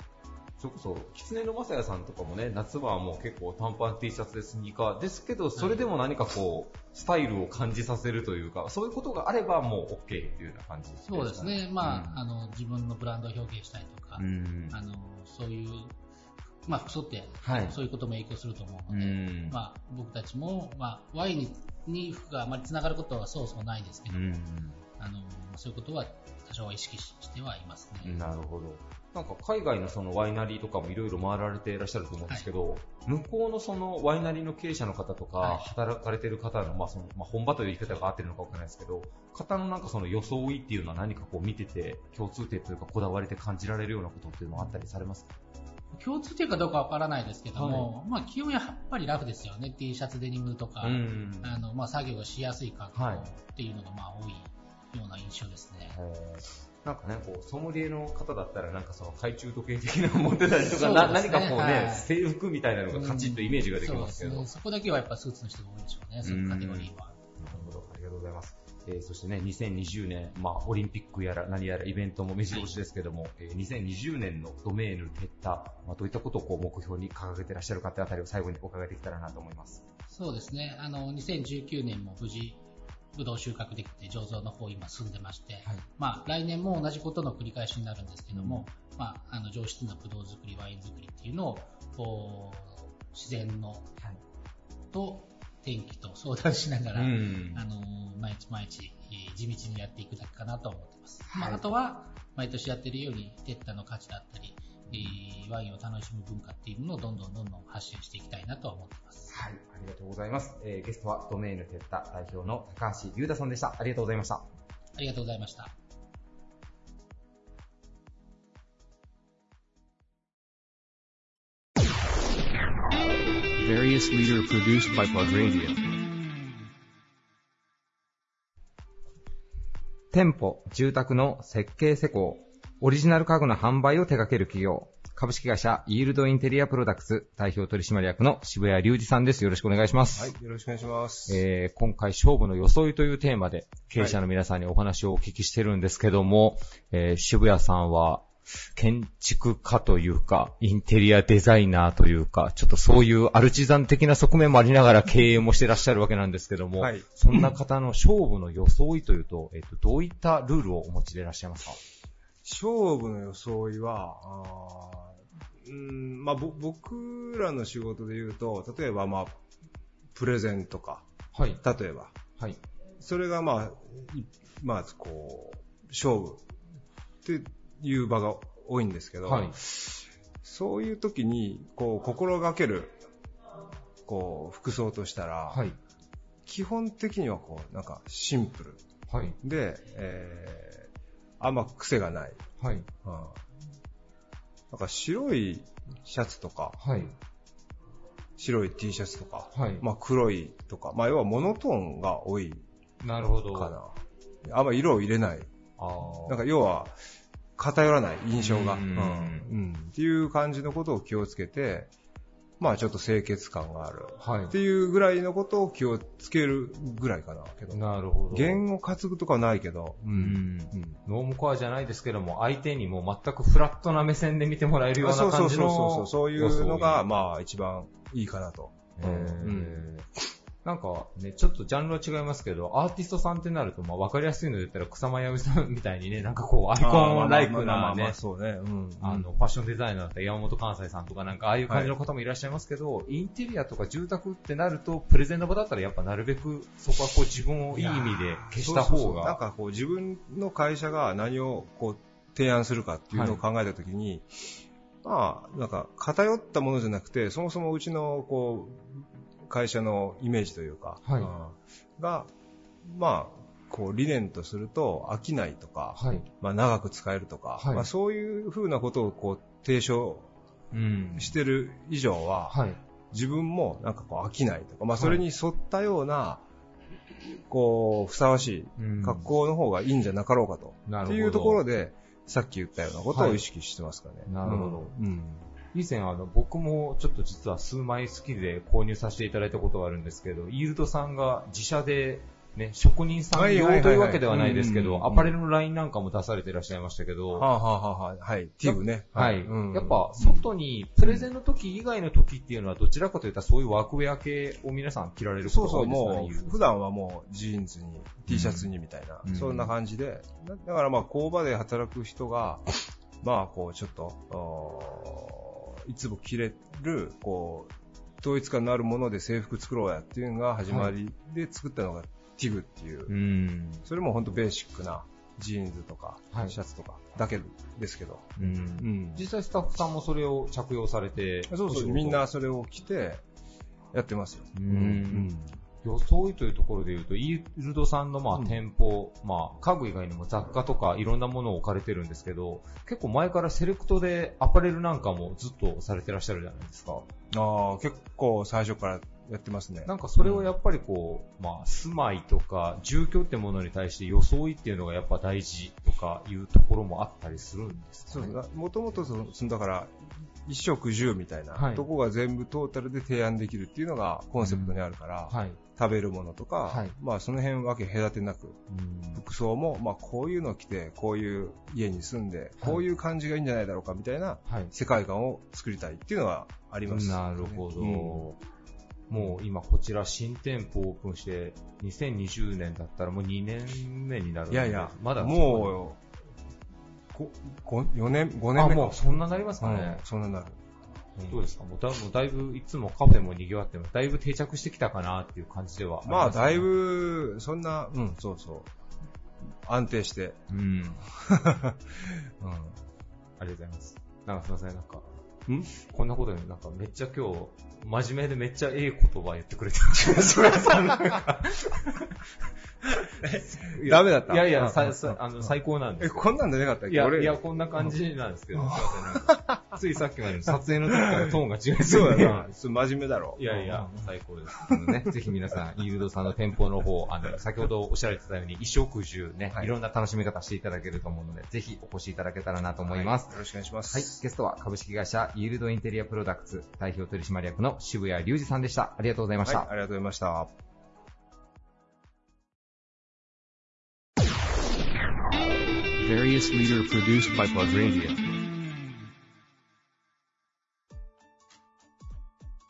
そこそ、狐の正也さんとかもね、夏場はもう結構短パン T シャツでスニーカー。ですけど、それでも何かこう、スタイルを感じさせるというか、そういうことがあればもう OK っていうような感じですね。そうですね。まあ、うん、あの、自分のブランドを表現したりとか、うん、あの、そういう、まあ、服装って、はい、そういうことも影響すると思うので、うん、まあ、僕たちも、まあ、ワインに服があまり繋がることはそうそうないですけど、あの、そういうことは多少は意識してはいますね。なるほど。なんか海外のそのワイナリーとかもいろいろ回られていらっしゃると思うんですけど、はい、向こうのそのワイナリーの経営者の方とか、働かれている方の、まあその、まあ本場という言い方が合ってるのかわからないですけど、方のなんかその装いっていうのは何かこう見てて、共通点というかこだわりで感じられるようなことっていうのはあったりされますか？共通点かどうかわからないですけども、はい、まあ基本やっぱりラフですよね。T シャツデニムとか、あの、まあ作業がしやすい格好っていうのがまあ多いような印象ですね。なんかね、こう、ソムリエの方だったら、なんかその懐中時計的なの持ってたりとか、ね、何かこうね、はい、制服みたいなのがカチッとイメージができますけど。うん、そ、ね、こだけはやっぱスーツの人が多いんでしょうね、そのカテゴリーは。なるほど、ありがとうございます。えー、そしてね、2020年、まあ、オリンピックやら何やらイベントも目白押しですけども、はい、えー、2020年のドメーヌ、撤退、まあ、どういったことをこう目標に掲げてらっしゃるかってあたりを最後にお伺いできたらなと思います。そうですね、あの、2019年も無事、ぶどう収穫できて醸造の方今進んでまして、はい、まあ来年も同じことの繰り返しになるんですけども、うん、まああの上質なぶどう作り、ワイン作りっていうのを、こう、自然の、はい、と天気と相談しながら、うん、あの、毎日毎日、地道にやっていくだけかなと思ってます。はい、まあ、あとは、毎年やってるように、テッタの価値だったり、えー、ワインを楽しむ文化っていうのをどんどんどんどん発信していきたいなと思ってます。はい、ありがとうございます。えー、ゲストはドメイヌテッタ代表の高橋優太さんでした。ありがとうございました。ありがとうございました。various leader produced by Plug Radio. 店舗、住宅の設計施工、オリジナル家具の販売を手掛ける企業、株式会社イールドインテリアプロダクツ代表取締役の渋谷隆二さんです。よろしくお願いします。はい、よろしくお願いします。えー、今回勝負の装いというテーマで経営者の皆さんにお話をお聞きしてるんですけども、はい、えー、渋谷さんは建築家というか、インテリアデザイナーというか、ちょっとそういうアルチザン的な側面もありながら経営もしてらっしゃるわけなんですけども、はい、そんな方の勝負の装いというと、えっ、と、どういったルールをお持ちでいらっしゃいますか？勝負の装いは、あうんまあ、僕らの仕事で言うと、例えば、まあ、プレゼンとか、はい、例えば、はい、それが、まあ、まあ、こう、勝負っていう場が多いんですけど、はい、そういう時に、こう、心がける、こう、服装としたら、はい、基本的には、こう、なんか、シンプル。はい、で、えーあんま癖がない。はい。うん。なんか白いシャツとか、はい。白い T シャツとか、はいまあ黒いとか、まあ要はモノトーンが多いなるほど。かな。あんま色を入れない。なんか要は、偏らない印象が。うんうんっていう感じのことを気をつけて、まあちょっと清潔感がある。はいっていうぐらいのことを気をつけるぐらいかな。けどなるほど。言語担ぐとかはないけど、うん。ノームコアじゃないですけども、相手にも全くフラットな目線で見てもらえるようなそうそう感じの。そうそうそう。そういうのが、まあ一番いいかなと。へーなんかね、ちょっとジャンルは違いますけど、アーティストさんってなると、まあ分かりやすいので言ったら草間彌生さんみたいにね、なんかこう、アイコンライクなね、そうね。うん。あの、ファッションデザイナーだったら山本関西さんとかなんか、ああいう感じの方もいらっしゃいますけど、インテリアとか住宅ってなると、プレゼンの場だったらやっぱなるべく、そこはこう自分をいい意味で消した方そうそうそうなんが。かこう自分の会社が何をこう提案するかっていうのを考えたときに、まあ、なんか偏ったものじゃなくて、そもそもうちのこう会社のイメージというか、はいうんが、まあ、こう理念とすると飽きないとか、はいまあ長く使えるとか、はいまあそういうふうなことをこう提唱うん。してる以上は、はい。自分もなんかこう飽きないとか、まあそれに沿ったような、こう、ふさわしい格好の方がいいんじゃなかろうかと。なるほどっていうところで、さっき言ったようなことを意識してますかね。なるほど。うん。以前あの、僕もちょっと実は数枚好きで購入させていただいたことがあるんですけど、イールドさんが自社で、ね、職人さん用というわけではないですけど、アパレルのラインなんかも出されていらっしゃいましたけど、はあ、はあはあはい。ティブね。はい。うんやっぱ、外に、プレゼンの時以外の時っていうのは、どちらかといったらそういうワークウェア系を皆さん着られることそうそう、が多いですかねもう、普段はもう、ジーンズに、T シャツにみたいな、うん。そんな感じで、だだからまあ、工場で働く人が、まあ、こう、ちょっと、いつも着れる、こう、統一感のあるもので制服作ろうやっていうのが始まりで作ったのが、ティグっていう、うん。それも本当ベーシックな、ジーンズとか、はい。シャツとか、だけですけど、うん。うん。実際スタッフさんもそれを着用されて、そうそう、みんなそれを着て、やってますよ。うん装いというところで言うと、イールドさんのまあ店舗、まあ家具以外にも雑貨とかいろんなものを置かれてるんですけど、結構前からセレクトでアパレルなんかもずっとされてらっしゃるじゃないですか。ああ、結構最初からやってますね。なんかそれをやっぱりこう、まあ住まいとか住居ってものに対して装いっていうのがやっぱ大事とかいうところもあったりするんですかね。そうそう。もともとそのだから、一食十みたいな、はい。とこが全部トータルで提案できるっていうのがコンセプトにあるから、はい。食べるものとか、はい。まあその辺分け隔てなく、服装も、まあこういうの着て、こういう家に住んで、こういう感じがいいんじゃないだろうかみたいなはい。世界観を作りたいっていうのはあります、なるほど。うん。もう今こちら新店舗オープンして、2020年だったらもう2年目になるいやいや、まだもう、こ4年、5年目あもうそんななりますかねうんそんななる。どうですかもうだもうだいぶいつもカフェも賑わっても、だいぶ定着してきたかなっていう感じではりまあ、ますねだいぶ、そんな、うん、そうそう。安定して。うん。うん。ありがとうございます。なんかすいません、なんか、ん？こんなことで、なんかめっちゃ今日、真面目でめっちゃええ言葉言ってくれてる。気がします。な。んかダメだった？いやいや、あの最高なんですえ、こんなんじゃなかったっけ？いや、俺。いや、こんな感じなんですけど、すいませんついさっきまでの撮影の時からトーンが違いそうだな。真面目だろ。いやいや、最高です。あのね、ぜひ皆さん、イールドさんの店舗の方、あの、先ほどおっしゃられてたように、衣食住ね、い、ろんな楽しみ方していただけると思うので、ぜひお越しいただけたらなと思います。よろしくお願いします。はい、ゲストは株式会社イールドインテリアプロダクツ代表取締役の渋谷隆二さんでした。ありがとうございました。はい、ありがとうございました。Various leader produced by Plug Radio.